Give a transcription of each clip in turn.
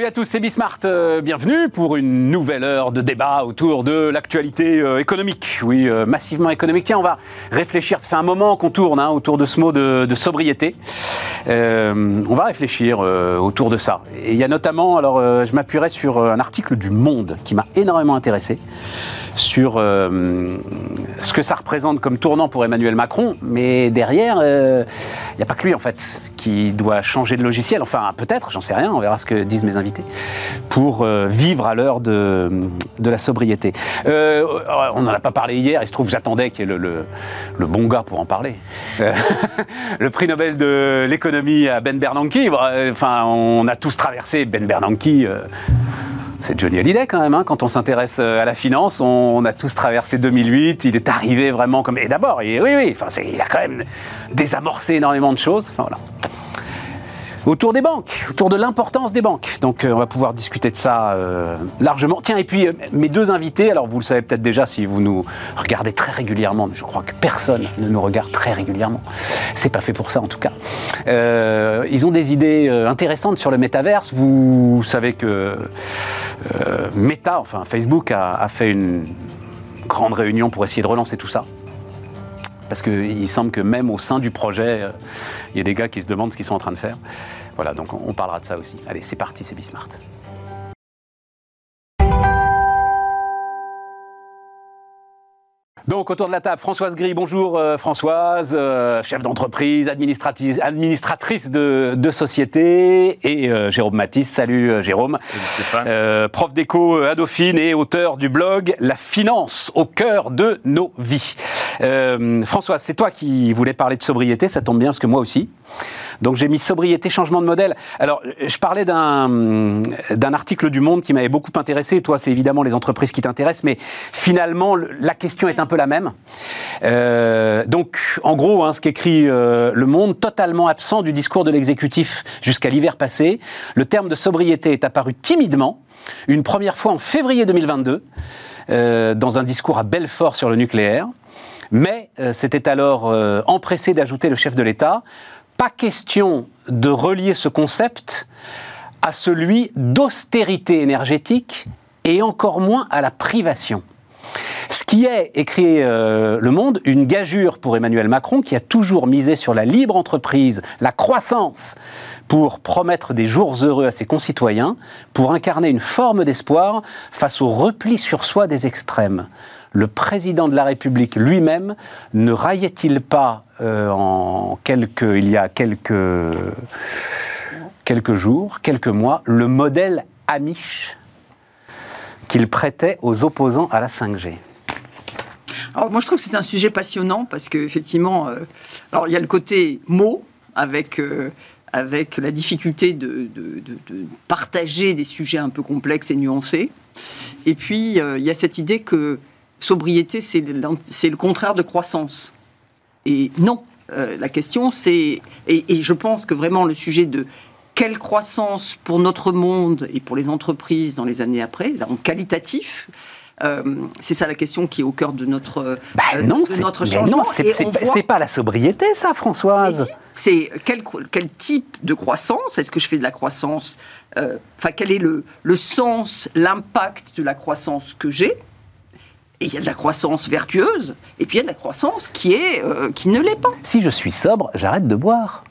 Salut à tous, c'est Bismart. Euh, bienvenue pour une nouvelle heure de débat autour de l'actualité euh, économique. Oui, euh, massivement économique. Tiens, on va réfléchir. Ça fait un moment qu'on tourne hein, autour de ce mot de, sobriété. On va réfléchir autour de ça. Il y a notamment, alors je m'appuierai sur un article du Monde qui m'a énormément intéressé sur euh, ce que ça représente comme tournant pour Emmanuel Macron, mais derrière, il n'y a pas que lui en fait qui doit changer de logiciel, enfin peut-être, j'en sais rien, on verra ce que disent mes invités, pour euh, vivre à l'heure de, la sobriété. Euh, on n'en a pas parlé hier, il se trouve j'attendais qu'il y ait le, le, le, bon gars pour en parler. le prix Nobel de l'économie à Ben Bernanke, enfin on a tous traversé Ben Bernanke. Euh, c'est Johnny Hallyday quand même, hein, quand on s'intéresse à la finance, on, on, a tous traversé 2008, il est arrivé vraiment comme... Et d'abord, oui, oui, enfin, il a quand même désamorcé énormément de choses. Enfin, voilà autour des banques, autour de l'importance des banques. Donc euh, on va pouvoir discuter de ça euh, largement. Tiens, et puis euh, mes deux invités, alors vous le savez peut-être déjà si vous nous regardez très régulièrement, mais je crois que personne ne nous regarde très régulièrement. C'est pas fait pour ça en tout cas. Ils ont des idées intéressantes sur le métaverse. Vous savez que Meta, enfin Facebook, a fait une grande réunion pour essayer de relancer tout ça parce qu'il semble que même au sein du projet, il y a des gars qui se demandent ce qu'ils sont en train de faire. Voilà, donc on parlera de ça aussi. Allez, c'est parti, c'est Bismart. Donc autour de la table, Françoise Gris, bonjour euh, Françoise, euh, chef d'entreprise, administratrice de, de, société, et euh, Jérôme Matisse, salut Jérôme, salut prof d'éco à Dauphine et auteur du blog La finance au cœur de nos vies. Françoise, c'est toi qui voulais parler de sobriété, ça tombe bien parce que moi aussi. Donc j'ai mis sobriété, changement de modèle. Alors je parlais d'un article du Monde qui m'avait beaucoup intéressé. Toi, c'est évidemment les entreprises qui t'intéressent, mais finalement la question est un peu même. Euh, donc en gros, hein, ce qu'écrit euh, le Monde, totalement absent du discours de l'exécutif jusqu'à l'hiver passé, le terme de sobriété est apparu timidement, une première fois en février 2022, euh, dans un discours à Belfort sur le nucléaire. Mais c'était alors empressé d'ajouter le chef de l'État pas question de relier ce concept à celui d'austérité énergétique et encore moins à la privation. Ce qui est, écrit euh, Le Monde, une gageure pour Emmanuel Macron qui a toujours misé sur la libre entreprise, la croissance, pour promettre des jours heureux à ses concitoyens, pour incarner une forme d'espoir face au repli sur soi des extrêmes. Le président de la République lui-même ne raillait-il pas euh, il y a quelques, quelques jours, quelques mois, le modèle Amish? Qu'il prêtait aux opposants à la 5G alors moi je trouve que c'est un sujet passionnant parce qu'effectivement, euh, alors il y a le côté mot avec euh, avec la difficulté de, partager des sujets un peu complexes et nuancés. Et puis euh, il y a cette idée que sobriété, c'est le contraire de croissance. Et non, euh, la question c'est, et, et, je pense que vraiment le sujet de quelle croissance pour notre monde et pour les entreprises dans les années après, en qualitatif, euh, c'est ça la question qui est au cœur de notre, bah non, de notre changement. Non, c'est voit... pas la sobriété, ça, Françoise. Si, c'est quel, quel, type de croissance Est-ce que je fais de la croissance Enfin, euh, quel est le, le sens, l'impact de la croissance que j'ai? Et il y a de la croissance vertueuse, et puis il y a de la croissance qui, est, euh, qui ne l'est pas. Si je suis sobre, j'arrête de boire.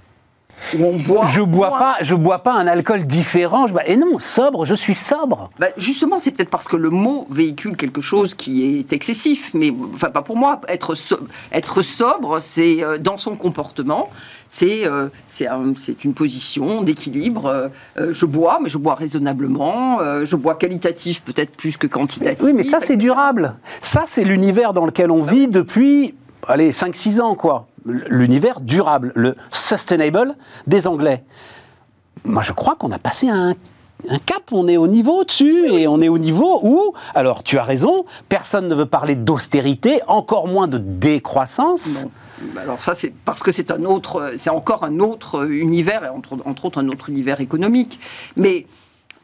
On boit je bois pas, je bois pas un alcool différent. Je... Et non, sobre, je suis sobre. Bah justement, c'est peut-être parce que le mot véhicule quelque chose qui est excessif, mais enfin pas pour moi. Être, so être sobre, c'est euh, dans son comportement, c'est euh, un, une position d'équilibre. Euh, je bois, mais je bois raisonnablement. Euh, je bois qualitatif, peut-être plus que quantitatif. Oui, mais ça c'est durable. Ça c'est l'univers dans lequel on vit depuis, allez, 5-6 ans quoi l'univers durable, le sustainable des Anglais. Moi, je crois qu'on a passé un, un, cap, on est au niveau dessus et on est au niveau où, alors tu as raison, personne ne veut parler d'austérité, encore moins de décroissance. Non. Alors ça, c'est parce que c'est un autre, c'est encore un autre univers, entre, entre, autres un autre univers économique. Mais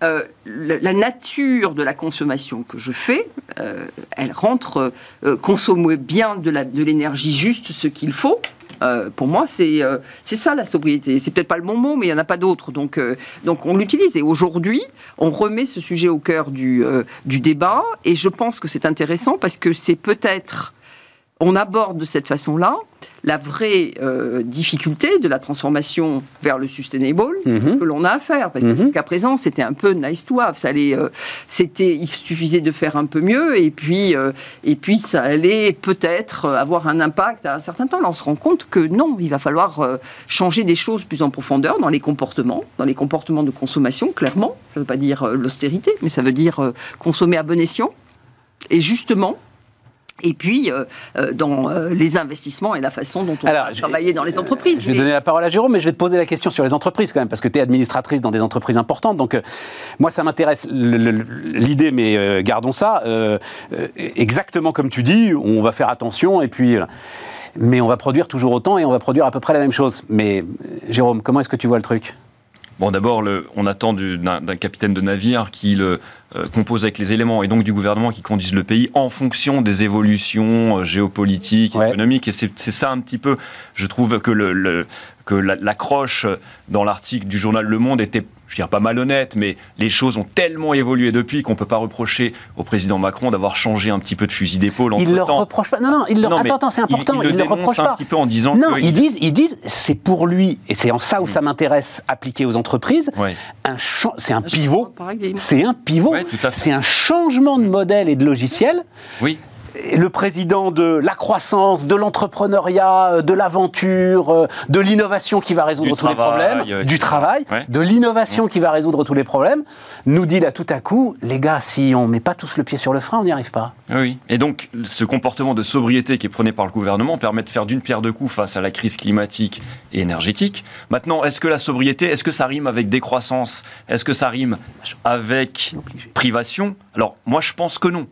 euh, la, nature de la consommation que je fais, euh, elle rentre euh, consommer bien de l'énergie juste ce qu'il faut. Euh, pour moi, c'est ça la sobriété. C'est peut-être pas le bon mot, mais il n'y en a pas d'autre. Donc, donc on l'utilise. Et aujourd'hui, on remet ce sujet au cœur du, du débat. Et je pense que c'est intéressant parce que c'est peut-être on aborde de cette façon-là la vraie euh, difficulté de la transformation vers le sustainable Mhm. que l'on a à faire. Parce que Mhm. jusqu'à présent, c'était un peu nice to have. Ça allait, euh, c'était, il suffisait de faire un peu mieux et puis, euh, et puis ça allait peut-être avoir un impact à un certain temps. Là, on se rend compte que non, il va falloir changer des choses plus en profondeur dans les comportements, dans les comportements de consommation, clairement. Ça ne veut pas dire l'austérité, mais ça veut dire consommer à bon escient. Et justement, et puis euh, euh, dans euh, les investissements et la façon dont on Alors, va travailler dans les entreprises. Je vais Mais- donner la parole à Jérôme, mais je vais te poser la question sur les entreprises quand même, parce que tu es administratrice dans des entreprises importantes. Donc, euh, moi, ça m'intéresse l'idée, mais gardons ça. exactement comme tu dis, on va faire attention, et puis. mais on va produire toujours autant et on va produire à peu près la même chose. Mais Jérôme, comment est-ce que tu vois le truc? Bon, d'abord, on attend du- d'un capitaine de navire qui le euh, compose avec les éléments et donc du gouvernement qui conduise le pays en fonction des évolutions euh, géopolitiques, Ouais. économiques. Et c'est c'est ça un petit peu, je trouve que le, le- que la- l'accroche dans l'article du journal Le Monde était, je dirais pas malhonnête, mais les choses ont tellement évolué depuis qu'on peut pas reprocher au président Macron d'avoir changé un petit peu de fusil d'épaule. Il leur entre-temps. reproche pas. Non, non, il leur. Non, attends, attends, c'est important. Il, Il, le leur reproche un pas. petit peu en disant Non, que ils disent, ils disent, c'est pour lui, et c'est en ça où Mm. ça m'intéresse, appliqué aux entreprises. Un cha- c'est un Un pivot. C'est un pivot. Ouais, tout à fait. c'est un changement de modèle et de logiciel. Oui. Le président de la croissance, de l'entrepreneuriat, euh, de l'aventure, euh, de l'innovation qui va résoudre Du tous les problèmes, du travail, Ouais. de l'innovation qui va résoudre tous les problèmes, nous dit là tout à coup, les gars, si on met pas tous le pied sur le frein, on n'y arrive pas. Oui, et donc ce comportement de sobriété qui est prôné par le gouvernement permet de faire d'une pierre deux coups face à la crise climatique et énergétique. Maintenant, est-ce que la sobriété, est-ce que ça rime avec décroissance? Est-ce que ça rime avec privation? Alors moi je pense que non,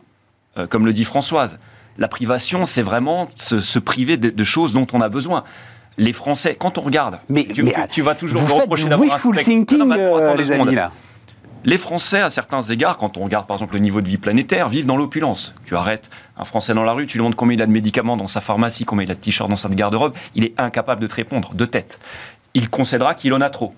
Euh, comme le dit Françoise. La privation, c'est vraiment se, se priver de, de choses dont on a besoin. Les Français, quand on regarde, Mais, tu, mais, tu- tu vas toujours vous me reprocher d'avoir un spectre- thinking, Non, non, mais attends, euh, attends les amis, là. Les Français, à certains égards, quand on regarde par exemple le niveau de vie planétaire, vivent dans l'opulence. Tu arrêtes un Français dans la rue, tu lui demandes combien il a de médicaments dans sa pharmacie, combien il a de t-shirts dans sa garde-robe, il est incapable de te répondre de tête. Il concédera qu'il en a trop.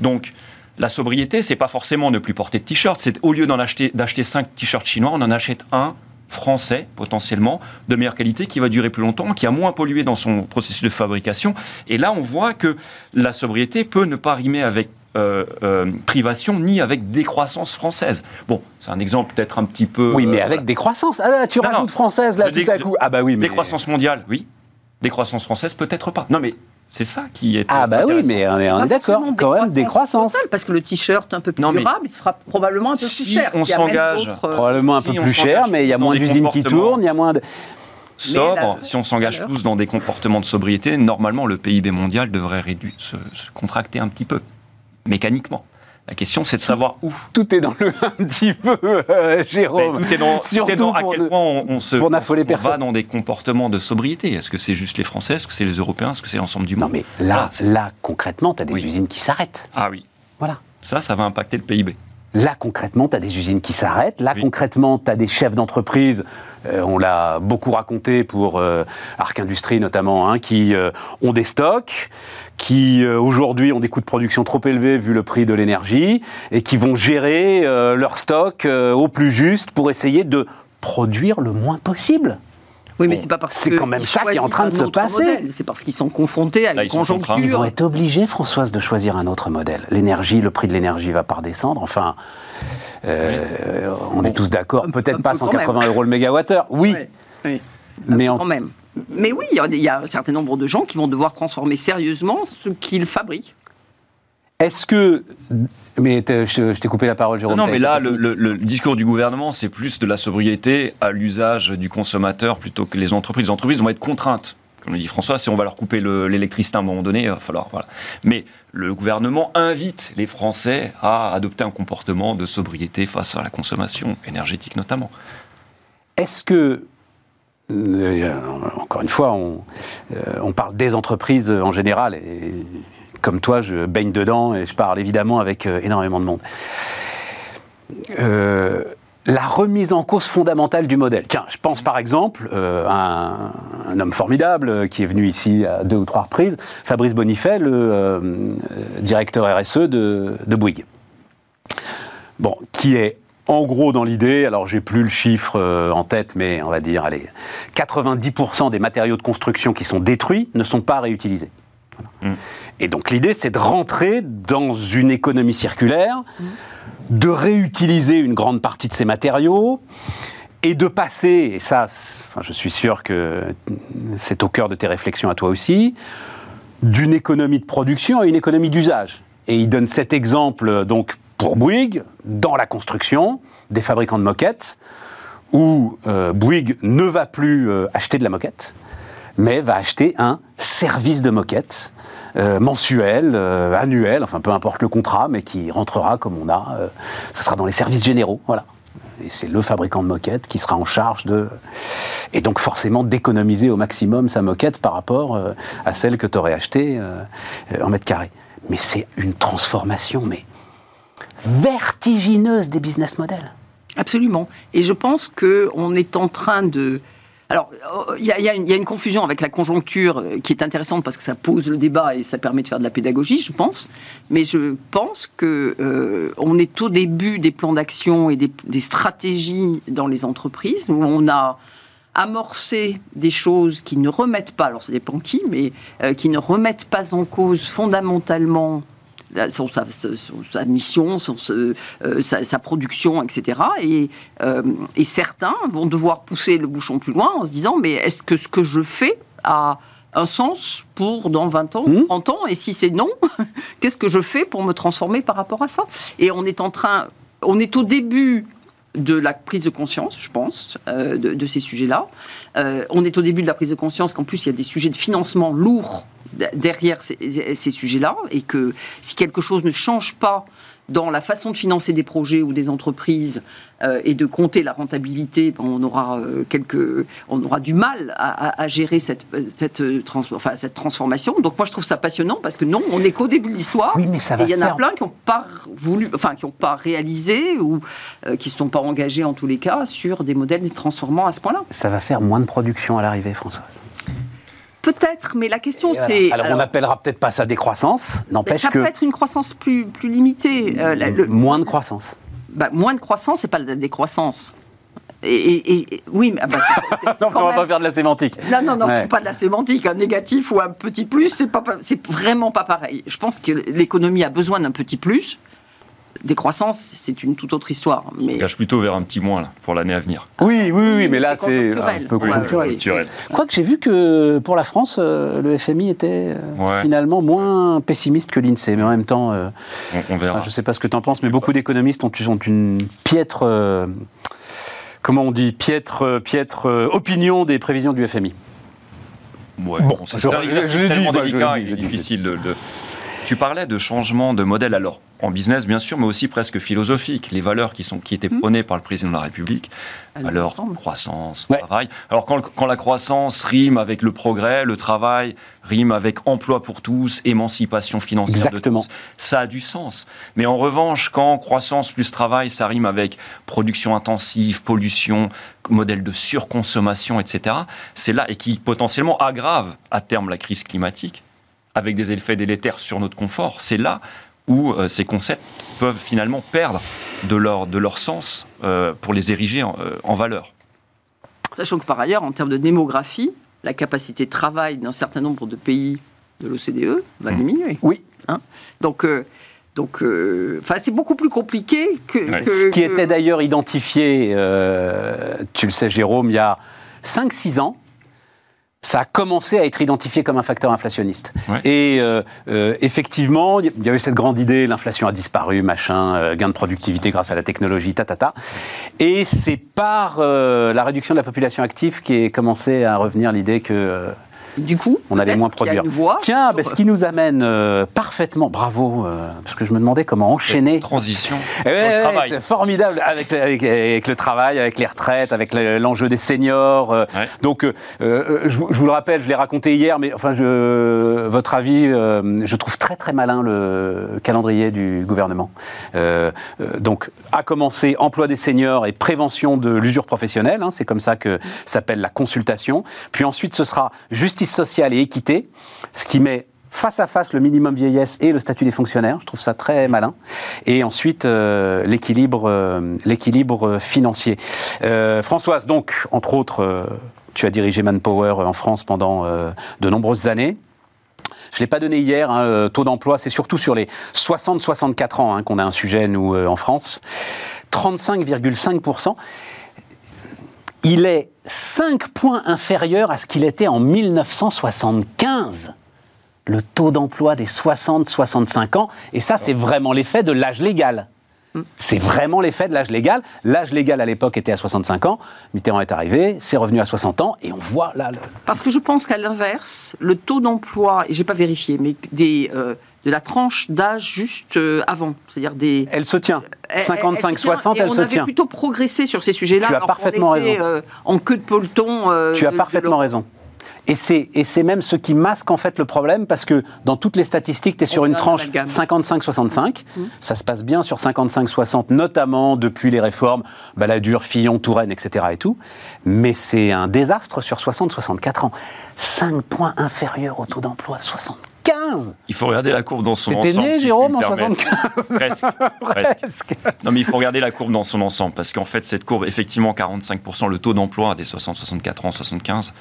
Donc, la sobriété, c'est pas forcément ne plus porter de t-shirt, c'est au lieu d'en acheter d'acheter 5 t-shirts chinois, on en achète un français potentiellement de meilleure qualité qui va durer plus longtemps, qui a moins pollué dans son processus de fabrication. Et là, on voit que la sobriété peut ne pas rimer avec euh, euh, privation ni avec décroissance française. Bon, c'est un exemple peut-être un petit peu. Oui, mais euh, avec croissances. Ah là, tu Non, non. rajoutes française là tout à coup. Ah bah oui, mais. Décroissance mondiale, oui. Décroissance française, peut-être pas. Non, mais c'est ça qui est. Ah bah oui, mais on est, on est d'accord. Quand même, des croissances. totale, parce que le t-shirt un peu plus Non, durable, il sera probablement un peu plus si cher. on s'engage- euh, Probablement un Si peu plus cher, mais il y a moins d'usines qui tournent, il y a moins de. Sobre, si on s'engage tous dans des comportements de sobriété, normalement le PIB mondial devrait réduire, se, se contracter un petit peu, mécaniquement. La question, c'est de savoir où. Tout est dans le un petit peu, euh, Mais Jérôme. tout est dans, tout est Surtout dans à quel ne- point on, on se on va dans des comportements de sobriété. Est-ce que c'est juste les Français? Est-ce que c'est les Européens? Est-ce que c'est l'ensemble du Non monde? mais là, là concrètement, tu as des Oui. usines qui s'arrêtent. Ah oui, Voilà. ça, ça va impacter le PIB. Là, concrètement, tu as des usines qui s'arrêtent. Là, Oui. concrètement, tu as des chefs d'entreprise, euh, on l'a beaucoup raconté pour euh, Arc Industrie notamment, hein, qui euh, ont des stocks, qui aujourd'hui ont des coûts de production trop élevés vu le prix de l'énergie, et qui vont gérer leurs stocks au plus juste pour essayer de produire le moins possible. Oui, mais Bon, c'est pas parce c'est que quand même ça qui est en train de se passer. modèle, C'est parce qu'ils sont confrontés à Là, une ils contraints. Ils conjoncture. vont être obligés, Françoise, de choisir un autre modèle. L'énergie, le prix de l'énergie va pas redescendre. Enfin, euh, on est tous d'accord. Un- Peut-être un pas peu quand 180 même. euros le mégawattheure. Oui, mais en Quand même. Mais oui, il y a- il y, a un certain nombre de gens qui vont devoir transformer sérieusement ce qu'ils fabriquent. Est-ce que. Mais je t'ai coupé la parole, Jérôme. Non, mais là, le, fini. le- le discours du gouvernement, c'est plus de la sobriété à l'usage du consommateur plutôt que les entreprises. Les entreprises vont être contraintes. Comme le dit François, si on va leur couper le- l'électricité à un moment donné, il va falloir. Voilà. Mais le gouvernement invite les Français à adopter un comportement de sobriété face à la consommation énergétique notamment. Est-ce que. euh, encore une fois, on, euh, on parle des entreprises en général, et comme toi, je baigne dedans et je parle évidemment avec euh, énormément de monde. euh, la remise en cause fondamentale du modèle. Tiens, je pense par exemple euh, à un, homme formidable qui est venu ici à deux ou trois reprises, Fabrice Bonifay, le directeur RSE de, de Bouygues. Bon, qui est en gros dans l'idée, alors j'ai plus le chiffre en tête, mais on va dire, allez, 90% des matériaux de construction qui sont détruits ne sont pas réutilisés. Et donc l'idée, c'est de rentrer dans une économie circulaire, de réutiliser une grande partie de ces matériaux et de passer, et ça, enfin, je suis sûr que c'est au cœur de tes réflexions à toi aussi, d'une économie de production à une économie d'usage. Et il donne cet exemple donc pour Bouygues, dans la construction, des fabricants de moquettes, où euh, Bouygues ne va plus euh, acheter de la moquette, mais va acheter un service de moquette euh, mensuel, euh, annuel, enfin peu importe le contrat, mais qui rentrera comme on a. euh, ce sera dans les services généraux, voilà. Et c'est le fabricant de moquette qui sera en charge de. Et donc forcément d'économiser au maximum sa moquette par rapport à celle que tu aurais achetée en mètre carré. Mais c'est une transformation, mais vertigineuse des business models. Absolument. Et je pense qu'on est en train de. Alors, il y, a- une- confusion avec la conjoncture euh, qui est intéressante parce que ça pose le débat et ça permet de faire de la pédagogie, je pense. Mais je pense que euh, on est au début des plans d'action et des, stratégies dans les entreprises où on a amorcé des choses qui ne remettent pas, alors ça dépend qui, mais euh, qui ne remettent pas en cause fondamentalement son- sa, sa- son- sa mission, son- ce- euh, sa, sa production, etc. Et, euh, et certains vont devoir pousser le bouchon plus loin en se disant mais est-ce que ce que je fais a un sens pour dans 20 ans, Mhm. 30 ans? Et si c'est non, qu'est-ce que je fais pour me transformer par rapport à ça? Et on est en train, on est au début de la prise de conscience, je pense, euh, de, ces sujets-là. Euh, on est au début de la prise de conscience qu'en plus, il y a des sujets de financement lourds derrière ces sujets-là, et que si quelque chose ne change pas dans la façon de financer des projets ou des entreprises euh, et de compter la rentabilité, ben, on aura euh, quelques, on aura du mal à, à- à gérer cette, cette, euh, trans- enfin, cette transformation. Donc moi je trouve ça passionnant parce que non, on n'est qu'au début de l'histoire. Oui, mais ça Et va il y en a faire- plein qui n'ont pas voulu, enfin qui n'ont pas réalisé ou euh, qui ne sont pas engagés en tous les cas sur des modèles transformants à ce point-là. Ça va faire moins de production à l'arrivée, Françoise. Peut-être, mais la question voilà. c'est. alors, on n'appellera peut-être pas ça décroissance, n'empêche ça que peut être une croissance plus, plus limitée. euh, la- le- moins de croissance. bah, moins de croissance, c'est pas de la décroissance. Et, et- et- oui, mais ah bah, c'est- on va pas faire de la sémantique. Non, non, non, Ouais. c'est pas de la sémantique. Un négatif ou un petit plus, c'est pas, c'est vraiment pas pareil. Je pense que l'économie a besoin d'un petit plus. Décroissance, c'est une toute autre histoire. Mais Je gage plutôt vers un petit moins là, pour l'année à venir. Oui, oui, oui, Oui, mais là, c'est un peu conjoncturel. ouais. Quoique j'ai vu que pour la France, euh, le FMI était euh, Ouais. finalement moins pessimiste que l'INSEE. Mais en même temps, euh, On, on verra. enfin, je ne sais pas ce que tu en penses, mais beaucoup d'économistes ont, ont une piètre, euh, comment on dit, piètre, piètre euh, opinion des prévisions du FMI. Ouais, Bon, bon, c'est tellement délicat, dit, il est difficile de, de- Tu parlais de changement de modèle, alors en business bien sûr, mais aussi presque philosophique. Les valeurs qui, sont, qui étaient prônées par le président de la République, ensemble. croissance, Ouais. travail. Alors quand, quand la croissance rime avec le progrès, le travail rime avec emploi pour tous, émancipation financière Exactement. de tous, ça a du sens. Mais en revanche, quand croissance plus travail, ça rime avec production intensive, pollution, modèle de surconsommation, etc., c'est là, et qui potentiellement aggrave à terme la crise climatique, avec des effets délétères sur notre confort, c'est là où euh, ces concepts peuvent finalement perdre de leur, de leur sens euh, pour les ériger en, euh, en valeur. Sachant que par ailleurs, en termes de démographie, la capacité de travail d'un certain nombre de pays de l'OCDE va Mm. diminuer. Oui. Donc, euh, donc, euh, enfin, c'est beaucoup plus compliqué que. Ouais. que- Ce qui que- était d'ailleurs identifié, euh, tu le sais Jérôme, il y a 5-6 ans, ça a commencé à être identifié comme un facteur inflationniste. Ouais. Et euh, euh, effectivement, il y avait cette grande idée, l'inflation a disparu, machin, euh, gain de productivité grâce à la technologie, ta, ta, ta. Et c'est par la réduction de la population active qui est commencé à revenir l'idée que du coup, on allait moins produire. voie Tiens, sur- ce qui nous amène euh, parfaitement, bravo, euh, parce que je me demandais comment enchaîner. Transition. Eh le travail. formidable avec, le- avec, avec le travail, avec les retraites, avec le- l'enjeu des seniors. euh, Ouais. Donc, euh, euh, je, vous- je vous le rappelle, je l'ai raconté hier, mais enfin, je, votre avis, euh, je trouve très très malin le calendrier du gouvernement. Euh, euh, donc, à commencer, emploi des seniors et prévention de l'usure professionnelle, hein, c'est comme ça que s'appelle la consultation. Puis ensuite, ce sera justice sociale et équité, ce qui met face à face le minimum vieillesse et le statut des fonctionnaires. Je trouve ça très malin. Et ensuite, euh, l'équilibre euh, l'équilibre financier. Euh, Françoise, donc, entre autres, tu as dirigé Manpower en France pendant de nombreuses années. Je ne l'ai pas donné hier, hein, taux d'emploi, c'est surtout sur les 60-64 ans hein, qu'on a un sujet, nous, en France. 35,5%. Il est 5 points inférieur à ce qu'il était en 1975 le taux d'emploi des 60-65 ans. Et ça, c'est vraiment l'effet de l'âge légal. C'est vraiment l'effet de l'âge légal. L'âge légal à l'époque était à 65 ans. Mitterrand est arrivé, c'est revenu à 60 ans, et on voit là. le- Parce que je pense qu'à l'inverse, le taux d'emploi, et j'ai pas vérifié, mais des, euh, de la tranche d'âge juste euh, avant, c'est-à-dire des Elle se tient. Elle- 55-60, et elle on se tient. plutôt progressé sur ces sujets-là. Tu as parfaitement était, raison. euh, en queue de peloton. euh, Tu as de- parfaitement raison. Et c'est, et c'est même ce qui masque en fait le problème parce que dans toutes les statistiques, tu es sur On une tranche amalgame. 55-65. Ça se passe bien sur 55-60, notamment depuis les réformes Balladur, Fillon, Touraine, etc. et tout. Mais c'est un désastre sur 60-64 ans. 5 points inférieurs au taux d'emploi, 75 Il faut regarder la courbe dans son T'étais ensemble. né, si Jérôme, en me permettre. 75 Presque. presque. Non, mais il faut regarder la courbe dans son ensemble, parce qu'en fait, cette courbe, effectivement, 45%, le taux d'emploi des 60-64 ans, 75,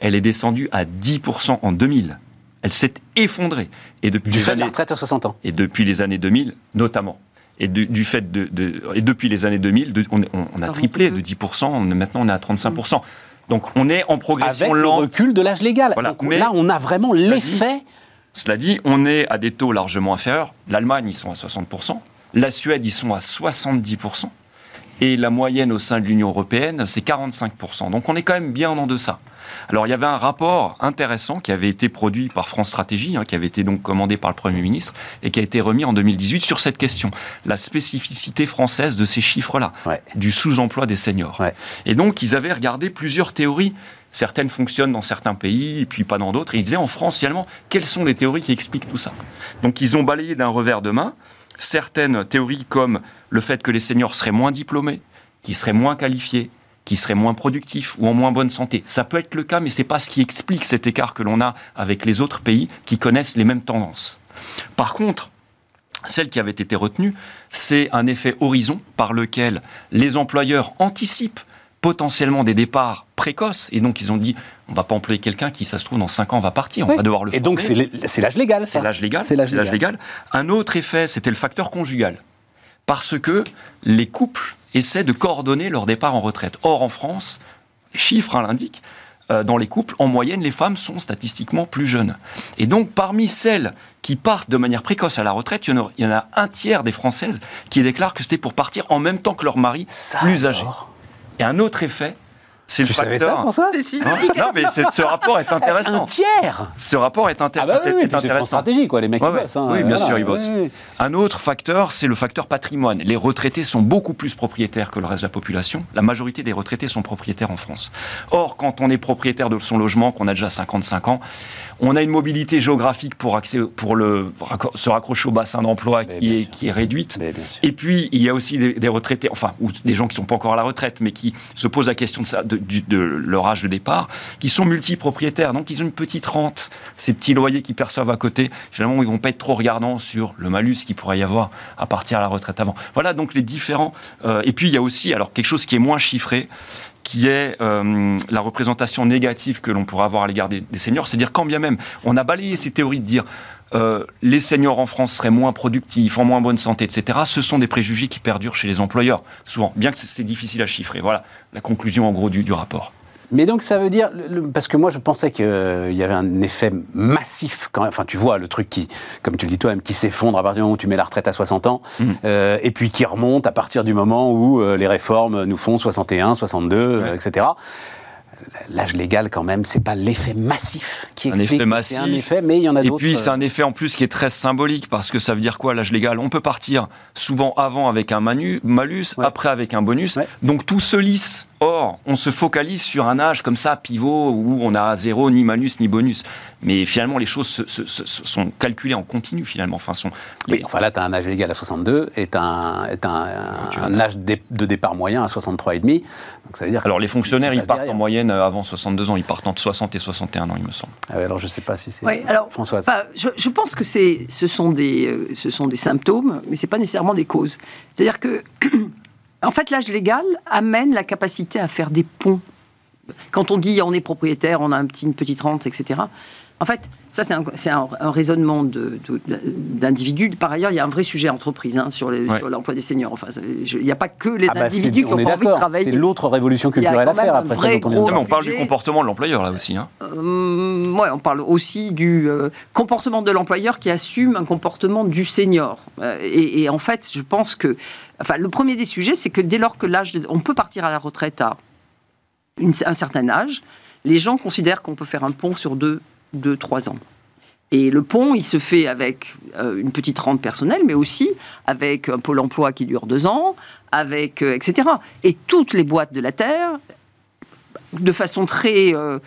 elle est descendue à 10% en 2000. Elle s'est effondrée. Et depuis, Du les fait de la années, retraite à 60 ans. et depuis les années 2000, notamment. Et du, du fait de, de- et depuis les années 2000, de- on, on- a triplé de 10%, on maintenant on est à 35%. Donc on est en progression Avec le lente. recul de l'âge légal. Voilà. Donc Mais- là, on a vraiment l'effet. Cela dit, on est à des taux largement inférieurs. L'Allemagne, ils sont à 60%. La Suède, ils sont à 70%. Et la moyenne au sein de l'Union européenne, c'est 45%. Donc on est quand même bien en deçà. Alors il y avait un rapport intéressant qui avait été produit par France Stratégie, hein, qui avait été donc commandé par le Premier ministre et qui a été remis en 2018 sur cette question, la spécificité française de ces chiffres-là, Ouais. du sous-emploi des seniors. Ouais. Et donc ils avaient regardé plusieurs théories. Certaines fonctionnent dans certains pays et puis pas dans d'autres. Et ils disaient en France finalement, quelles sont les théories qui expliquent tout ça? Donc ils ont balayé d'un revers de main certaines théories comme le fait que les seniors seraient moins diplômés, qu'ils seraient moins qualifiés, qu'ils seraient moins productifs ou en moins bonne santé. Ça peut être le cas, mais c'est pas ce qui explique cet écart que l'on a avec les autres pays qui connaissent les mêmes tendances. Par contre, celle qui avait été retenue, c'est un effet horizon par lequel les employeurs anticipent potentiellement des départs précoces. Et donc, ils ont dit, on va pas employer quelqu'un qui, ça se trouve, dans 5 ans va partir. On Oui. va devoir le Et donc, c'est l'âge légal, ça. C'est l'âge légal. C'est l'âge légal. légal. Un autre effet, c'était le facteur conjugal. Parce que les couples essaient de coordonner leur départ en retraite. Or, en France, les chiffres hein, l'indiquent, euh, dans les couples, en moyenne, les femmes sont statistiquement plus jeunes. Et donc, parmi celles qui partent de manière précoce à la retraite, il y en a, il y en a un tiers des Françaises qui déclarent que c'était pour partir en même temps que leur mari Ça plus alors. Et un autre effet, c'est le facteur... François C'est si- Hein non, mais c'est- ce rapport est Un intéressant. tiers Ce rapport est, inté- Ah bah oui, oui, est puis c'est intéressant. Stratégie, quoi, les mecs Ouais, qui ouais. bossent. hein, Oui, bien voilà, sûr, ils bossent. oui, oui. Un autre facteur, c'est le facteur patrimoine. Les retraités sont beaucoup plus propriétaires que le reste de la population. La majorité des retraités sont propriétaires en France. Or, quand on est propriétaire de son logement, qu'on a déjà 55 ans, on a une mobilité géographique pour, accès, pour le, se raccrocher au bassin d'emploi qui est, qui est réduite. Et puis, il y a aussi des, des retraités, enfin, ou des gens qui ne sont pas encore à la retraite, mais qui se posent la question de, ça, de leur âge de départ, qui sont multipropriétaires. Donc, ils ont une petite rente, ces petits loyers qu'ils perçoivent à côté. Finalement, ils ne vont pas être trop regardants sur le malus qu'il pourrait y avoir à partir à la retraite avant. Voilà donc les différents. euh, et puis, il y a aussi, alors, quelque chose qui est moins chiffré, qui est euh, la représentation négative que l'on pourrait avoir à l'égard des, seniors. C'est-à-dire, quand bien même, on a balayé ces théories de dire euh, les seniors en France seraient moins productifs, en moins bonne santé, etc. Ce sont des préjugés qui perdurent chez les employeurs, souvent, bien que c'est- difficile à chiffrer. Voilà la conclusion en gros du rapport. Mais donc ça veut dire, parce que moi je pensais qu'il y avait un effet massif quand même, enfin tu vois le truc qui, comme tu le dis toi-même, qui s'effondre à partir du moment où tu mets la retraite à 60 ans, Mhm. euh, et puis qui remonte à partir du moment où euh, les réformes nous font 61, 62, euh, etc. l'âge légal, quand même, c'est pas l'effet massif qui Un explique. effet C'est massif. un effet, mais il y en a Et d'autres. puis, c'est euh, un effet en plus qui est très symbolique parce que ça veut dire quoi l'âge légal? On peut partir souvent avant avec un manu- malus, Ouais. après avec un bonus. Ouais. Donc tout se lisse. Or, on se focalise sur un âge comme ça, pivot, où on a zéro, ni malus, ni bonus. Mais finalement, les choses se- se- se- se- sont calculées en continu, finalement. Enfin, sont, Oui, enfin là, tu as un âge légal à 62 et tu as un, et âge de départ moyen à 63,5. Donc ça veut dire Alors, les fonctionnaires, ils partent derrière. en moyenne avant 62 ans. Ils partent entre 60 et 61 ans, il me semble. Ah ouais, alors je sais pas si c'est. Oui, alors, Françoise. Je, je pense que ce, sont des, euh, ce sont des symptômes, mais ce n'est pas nécessairement des causes. C'est-à-dire que, en fait, l'âge légal amène la capacité à faire des ponts. Quand on dit on est propriétaire, on a un petit, une petite rente, etc. En fait, ça, c'est un, c'est un- un raisonnement de- de- d'individus. Par ailleurs, il y a un vrai sujet entreprise hein, sur les- Ouais. sur l'emploi des seniors. Enfin, je- il n'y a pas que les Ah bah, individus qui on n'ont est pas envie de d'accord. travailler. C'est l'autre révolution Il y a culturelle à faire après dont on vient de gros- Non, mais on parle du comportement de l'employeur, là aussi. hein. Euh, ouais, on parle aussi du euh, comportement de l'employeur qui assume un comportement du senior. Euh, et, et en fait, je pense que, enfin, le premier des sujets, c'est que dès lors que l'âge, on peut partir à la retraite à un certain âge, les gens considèrent qu'on peut faire un pont sur deux, deux, trois ans. Et le pont, il se fait avec euh, une petite rente personnelle, mais aussi avec un pôle emploi qui dure deux ans, avec euh, etc. Et toutes les boîtes de la terre, de façon très euh,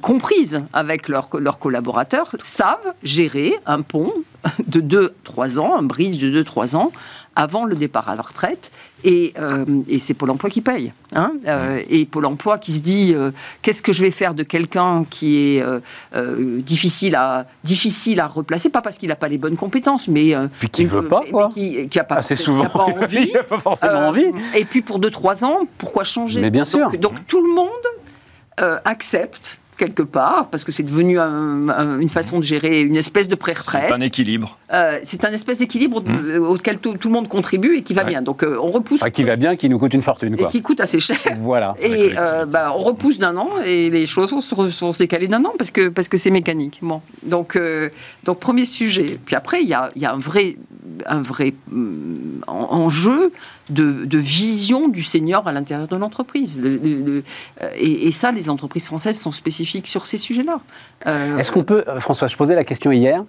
comprise avec leurs leurs collaborateurs, savent gérer un pont de 2-3 ans, un bridge de 2-3 ans, avant le départ à la retraite. Et, euh, et c'est Pôle emploi qui paye. hein. Euh, et Pôle emploi qui se dit euh, qu'est-ce que je vais faire de quelqu'un qui est difficile, à, difficile à replacer, pas parce qu'il n'a pas les bonnes compétences, mais. Puis qui une- veut pas, quoi. Qui, qui a pas, Assez qui a souvent. pas envie. Il pas forcément envie. Et puis pour 2-3 ans, pourquoi changer Mais bien donc, sûr. Donc tout le monde accepte quelque part, parce que c'est devenu un- un- une façon de gérer une espèce de pré-retraite. C'est un équilibre. Euh, c'est un espèce d'équilibre euh, auquel tout, tout le monde contribue et qui va Ouais. bien. Donc euh, on repousse Enfin, qui va bien, qui nous coûte une fortune, et quoi. qui coûte assez cher. Voilà. Et euh, bah, on repousse d'un an et les choses vont se, re- vont se décaler d'un an parce que parce que c'est mécanique. Bon, donc euh, donc premier sujet. Puis après il y a, il y a un vrai un vrai en- enjeu de, de vision du senior à l'intérieur de l'entreprise. Le- le- le- euh, et, et ça, les entreprises françaises sont spécifiques sur ces sujets-là. Euh, Est-ce qu'on peut, François, je posais la question hier,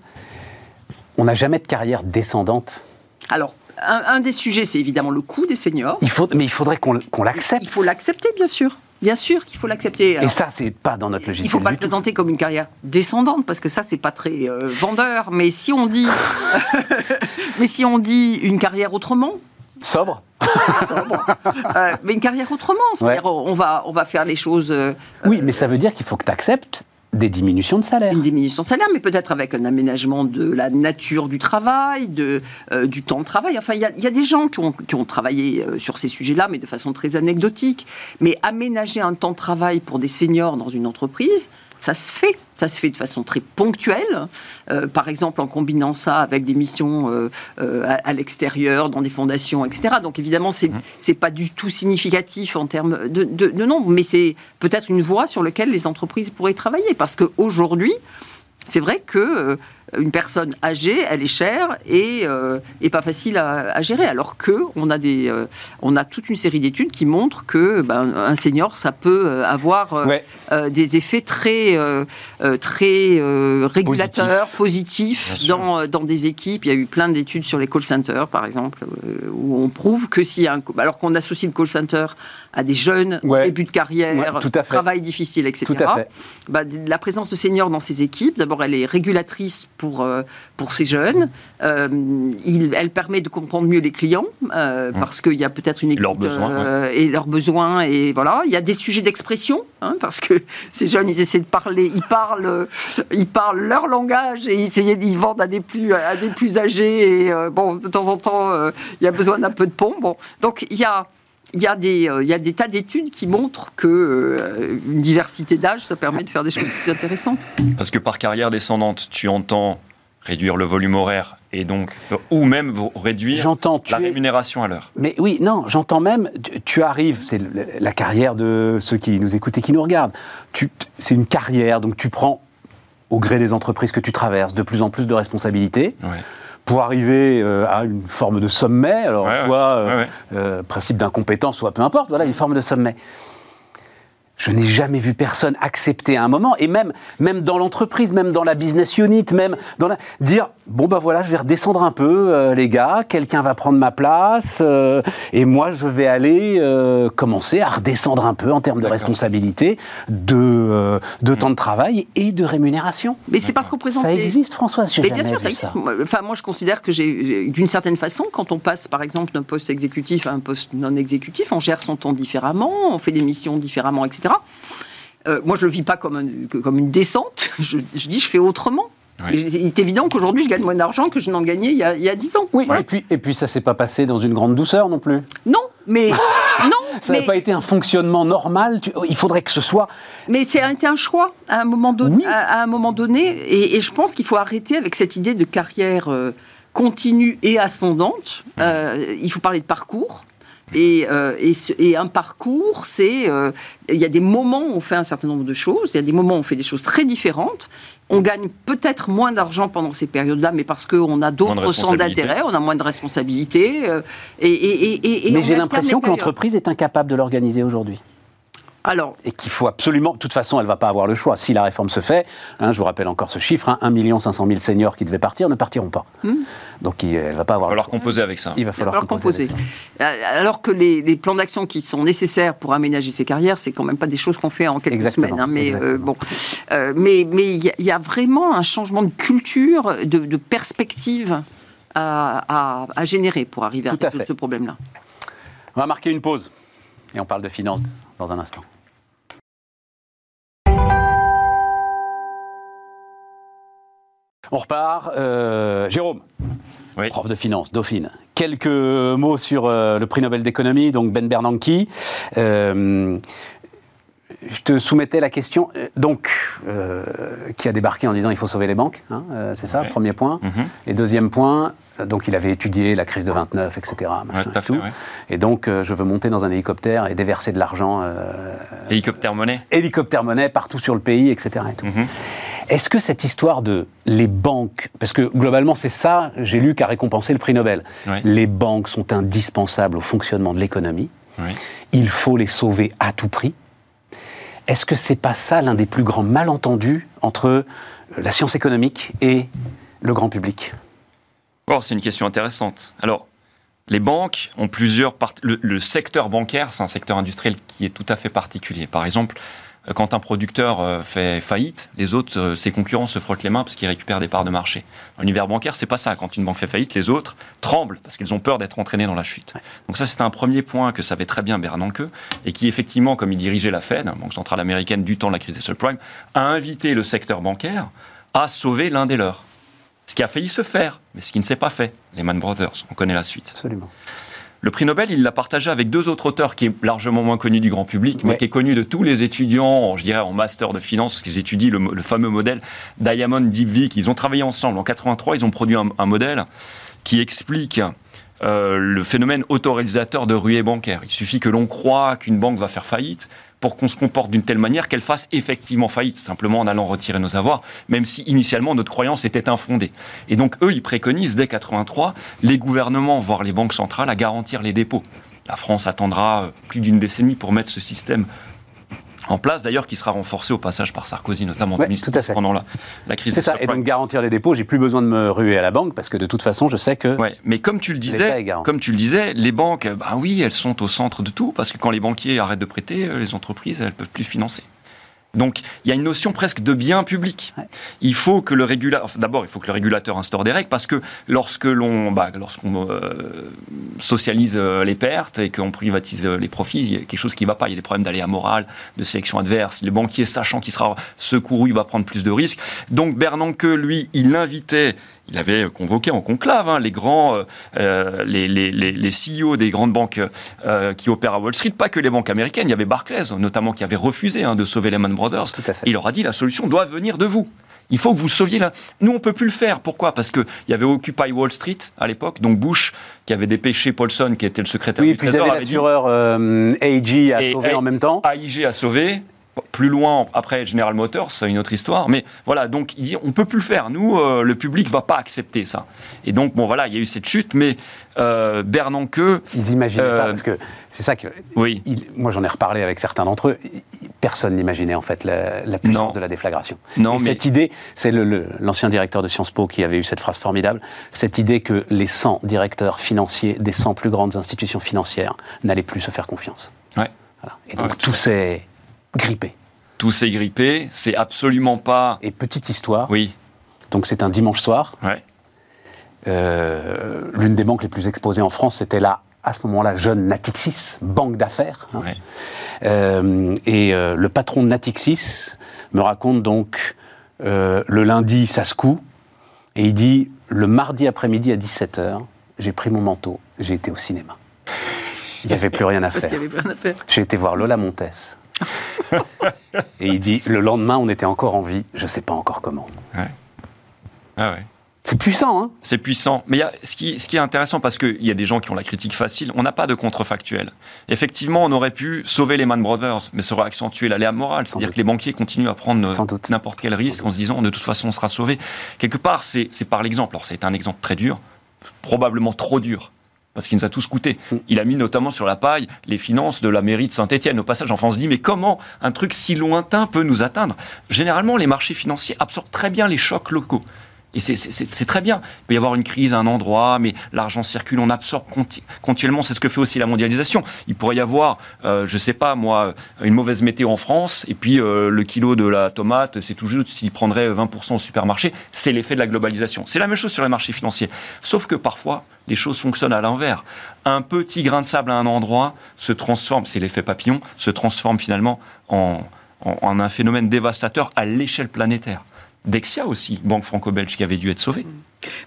on n'a jamais de carrière descendante. alors un, un des sujets, c'est évidemment le coût des seniors. Il faut, mais il faudrait qu'on qu'on l'accepte. Il faut l'accepter, bien sûr. Bien sûr qu'il faut l'accepter. Et ça, c'est pas dans notre Il logiciel. faut pas le présenter comme une carrière descendante parce que ça c'est pas très euh, vendeur. Mais si on dit, mais si on dit une carrière autrement, Sobre sobre, euh, mais une carrière autrement, c'est-à-dire on va on va faire les choses euh, Oui, mais ça veut dire qu'il faut que tu acceptes des diminutions de salaire. une diminution de salaire, mais peut-être avec un aménagement de la nature du travail, euh, du temps de travail. Enfin, il y a, des gens qui ont, qui ont travaillé euh, sur ces sujets-là, mais de façon très anecdotique. Mais aménager un temps de travail pour des seniors dans une entreprise, ça se fait. Ça se fait de façon très ponctuelle, euh, par exemple en combinant ça avec des missions euh, euh, à, à l'extérieur, dans des fondations, etc. Donc évidemment, c'est c'est pas du tout significatif en termes de, de, de nombre, mais c'est peut-être une voie sur laquelle les entreprises pourraient travailler, parce qu'aujourd'hui, c'est vrai que une personne âgée, elle est chère et, euh, et pas facile à, à gérer. Alors que on a des, euh, on a toute une série d'études qui montrent que ben, un senior, ça peut euh, avoir euh, Ouais. des effets très, très régulateurs, positifs, dans, dans des équipes. Il y a eu plein d'études sur les call centers, par exemple, où on prouve que si un, alors qu'on associe le call center à des jeunes, Ouais. début de carrière, Ouais, tout à fait. travail difficile, etc. Tout à fait. Bah, la présence de seniors dans ces équipes, d'abord, elle est régulatrice pour, euh, pour ces jeunes. Euh, il- elle permet de comprendre mieux les clients, euh, parce qu'il y a peut-être une écoute, leurs besoins, et leurs besoins. Et voilà, il y a des sujets d'expression, hein, parce que ces jeunes, ils essaient de parler, ils parlent, ils parlent leur langage et ils, vendent à des plus, à des plus âgés. Et bon, de temps en temps, il y a besoin d'un peu de pont. Bon, donc il y a il y, a des, euh, il y a des tas d'études qui montrent que euh, une diversité d'âge, ça permet de faire des choses plus intéressantes. Parce que par carrière descendante, tu entends réduire le volume horaire et donc, euh, ou même vous réduire la es- rémunération à l'heure. Mais oui, non, j'entends même, tu, tu arrives, c'est la carrière de ceux qui nous écoutent et qui nous regardent. Tu- C'est une carrière, donc tu prends, au gré des entreprises que tu traverses, de plus en plus de responsabilités Ouais. Pour arriver euh, à une forme de sommet, alors Ouais, soit euh, Ouais, ouais. euh, principe d'incompétence, soit peu importe, voilà, une forme de sommet. Je n'ai jamais vu personne accepter à un moment, et même, même dans l'entreprise, même dans la business unit, même dans la, dire bon ben voilà, je vais redescendre un peu, euh, les gars, quelqu'un va prendre ma place, euh, et moi je vais aller euh, commencer à redescendre un peu en termes de responsabilité, de, euh, de temps de travail et de rémunération. Mais c'est parce qu'on présente. Ça les- existe, Françoise, j'ai Mais jamais bien sûr, vu ça existe. Moi, Enfin, moi, je considère que j'ai, j'ai- d'une certaine façon, quand on passe, par exemple, d'un poste exécutif à un poste non exécutif, on gère son temps différemment, on fait des missions différemment, etc. Euh, moi, je le vis pas comme, un- que- comme une descente. Je, je dis, je fais autrement. Il est évident qu'aujourd'hui, je gagne moins d'argent que je n'en gagnais il y a, il y a 10 ans. Oui, et puis, et puis ça s'est pas passé dans une grande douceur non plus. Non, mais non, Ça n'a mais, pas été un fonctionnement normal. tu- Il faudrait que ce soit. mais c'est un, été un choix à un moment donné. Oui. À, à un moment donné, et, et je pense qu'il faut arrêter avec cette idée de carrière euh, continue et ascendante. Euh, il faut parler de parcours. Et, euh, et, un parcours, c'est euh, il y a des moments où on fait un certain nombre de choses, il y a des moments où on fait des choses très différentes. On gagne peut-être moins d'argent pendant ces périodes-là, mais parce qu'on a d'autres centres d'intérêt, on a moins de responsabilités. euh, et, et- et- et- et Mais j'ai l'impression que l'entreprise est incapable de l'organiser aujourd'hui. Alors, Et qu'il faut absolument. De toute façon, elle ne va pas avoir le choix. Si la réforme se fait, hein, je vous rappelle encore ce chiffre hein, 1 500 000 seniors qui devaient partir ne partiront pas. Donc il- elle ne va pas Il va avoir falloir composer avec ça. Il va Il va falloir composer. Euh, Alors que les, les plans d'action qui sont nécessaires pour aménager ces carrières, c'est quand même pas des choses qu'on fait en quelques Exactement, semaines. hein, mais euh, exactement. bon, Euh, mais mais il y, a- il y a vraiment un changement de culture, de, de perspective à, à- à générer pour arriver à Tout à résoudre ce problème-là. On va marquer une pause. Et on parle de finances dans un instant. On repart. Euh, Jérôme, Oui. prof de finance, Dauphine. Quelques mots sur euh, le prix Nobel d'économie, donc Ben Bernanke. Euh, je te soumettais la question, euh, donc, euh, qui a débarqué en disant il faut sauver les banques, hein, euh, c'est ça, Ouais. premier point. Mhm. Et deuxième point, donc il avait étudié la crise de 29, etc. tout et fait, tout. ouais. Et donc, euh, je veux monter dans un hélicoptère et déverser de l'argent, Hélicoptère monnaie. hélicoptère monnaie partout sur le pays, etc. et tout. Mhm. Est-ce que cette histoire de les banques, parce que globalement c'est ça, j'ai lu, qu'a récompensé le prix Nobel, les banques sont indispensables au fonctionnement de l'économie, Oui. il faut les sauver à tout prix. Est-ce que c'est pas ça l'un des plus grands malentendus entre la science économique et le grand public? C'est une question intéressante. Alors, les banques ont plusieurs le, le secteur bancaire, c'est un secteur industriel qui est tout à fait particulier. Par exemple, quand un producteur euh, fait faillite, les autres, euh, ses concurrents se frottent les mains parce qu'ils récupèrent des parts de marché. Dans l'univers bancaire, c'est pas ça. Quand une banque fait faillite, les autres tremblent parce qu'ils ont peur d'être entraînés dans la chute. Donc ça, c'est un premier point que savait très bien Bernanke et qui, effectivement, comme il dirigeait la Fed, Banque centrale américaine du temps de la crise des subprimes, a invité le secteur bancaire à sauver l'un des leurs. Ce qui a failli se faire, mais ce qui ne s'est pas fait. Lehman Brothers, on connaît la suite. Absolument. Le prix Nobel, il l'a partagé avec deux autres auteurs qui est largement moins connu du grand public, mais Ouais. qui est connu de tous les étudiants, je dirais en master de finance, parce qu'ils étudient le, le fameux modèle Diamond Deep V, qu'ils ont travaillé ensemble. En 83, ils ont produit un, un modèle qui explique euh, le phénomène autoréalisateur de ruée bancaire. Il suffit que l'on croit qu'une banque va faire faillite pour qu'on se comporte d'une telle manière qu'elle fasse effectivement faillite, simplement en allant retirer nos avoirs, même si initialement notre croyance était infondée. Et donc eux, ils préconisent dès 83 les gouvernements, voire les banques centrales, à garantir les dépôts. La France attendra euh, plus d'une décennie pour mettre ce système en place, d'ailleurs, qui sera renforcé au passage par Sarkozy, notamment en Ouais, 2006, tout à fait. pendant la, la crise C'est ça. Et donc garantir les dépôts, j'ai plus besoin de me ruer à la banque parce que de toute façon, je sais que Ouais, mais comme tu le disais, comme tu le disais, les banques, bah oui, elles sont au centre de tout parce que quand les banquiers arrêtent de prêter, euh, les entreprises, elles peuvent plus financer. Donc, il y a une notion presque de bien public. Ouais. Il faut que le régulateur, enfin, d'abord, il faut que le régulateur instaure des règles parce que lorsque l'on, bah, lorsqu'on euh, socialise euh, les pertes et qu'on privatise euh, les profits, il y a quelque chose qui ne va pas. Il y a des problèmes d'aléa moral, de sélection adverse. Le banquier, sachant qu'il sera secouru, il va prendre plus de risques. Donc, Bernanke, lui, il invitait il avait convoqué en conclave hein, les grands, euh, euh, les, les, CEO des grandes banques euh, qui opèrent à Wall Street, pas que les banques américaines. Il y avait Barclays, notamment, qui avait refusé hein, de sauver Lehman Brothers. Tout à fait. Il leur a dit la solution doit venir de vous. Il faut que vous sauviez là. Nous, on peut plus le faire. Pourquoi? Parce qu'il y avait Occupy Wall Street à l'époque, donc Bush, qui avait dépêché Paulson, qui était le secrétaire oui, du puis ils Trésor, avaient avait dit l'assureur AG à sauver en même temps. AIG a sauvé. Plus loin, après General Motors, c'est une autre histoire. Mais voilà, donc il dit on peut plus le faire. Nous, euh, le public va pas accepter ça. Et donc bon voilà, il y a eu cette chute, mais euh, Bernanke. Ils imaginaient Euh, pas, parce que c'est ça que. Oui. il- moi, j'en ai reparlé avec certains d'entre eux. Personne n'imaginait en fait la, la puissance Non. de la déflagration. Non, Et mais- cette idée, c'est le- le- l'ancien directeur de Sciences Po qui avait eu cette phrase formidable. Cette idée que les 100 directeurs financiers des 100 plus grandes institutions financières n'allaient plus se faire confiance. Ouais. Voilà. Et donc Ouais, tout s'est grippé. Tout s'est grippé. C'est absolument pas. Et petite histoire. Oui. Donc c'est un dimanche soir. Ouais. Euh, L'une des banques les plus exposées en France, c'était là, à ce moment-là, jeune Natixis, banque d'affaires. hein. Ouais. Euh, et euh, le patron de Natixis me raconte donc euh, le lundi, ça se coud, et il dit le mardi après-midi à 17h, j'ai pris mon manteau, j'ai été au cinéma. Il n'y avait plus rien à Parce faire. qu'il n'y avait rien à faire. J'ai été voir Lola Montes. et il dit le lendemain, on était encore en vie, je ne sais pas encore comment. Ah ouais. C'est puissant, hein C'est puissant. Mais y a, ce, qui, ce qui est intéressant, parce qu'il y a des gens qui ont la critique facile, on n'a pas de contrefactuel. Effectivement, on aurait pu sauver les Man Brothers, mais ça aurait accentué l'aléa morale. C'est-à-dire que les banquiers continuent à prendre euh, n'importe quel risque en se disant de toute façon on sera sauvé. Quelque part, c'est c'est par l'exemple. Alors, c'est un exemple très dur, probablement trop dur. Parce qu'il nous a tous coûté. Il a mis notamment sur la paille les finances de la mairie de Saint-Etienne. Au passage, enfin, on se dit, mais comment un truc si lointain peut nous atteindre? Généralement, les marchés financiers absorbent très bien les chocs locaux. Et c'est- très bien. Il peut y avoir une crise à un endroit, mais l'argent circule, on absorbe conti- continuellement. C'est ce que fait aussi la mondialisation. Il pourrait y avoir, euh, je sais pas moi, une mauvaise météo en France, et puis euh, le kilo de la tomate, c'est tout juste s'il prendrait 20% au supermarché. C'est l'effet de la globalisation. C'est la même chose sur les marchés financiers. Sauf que parfois, les choses fonctionnent à l'envers. Un petit grain de sable à un endroit se transforme, c'est l'effet papillon, se transforme finalement en, en- en un phénomène dévastateur à l'échelle planétaire. Dexia aussi, banque franco-belge qui avait dû être sauvée.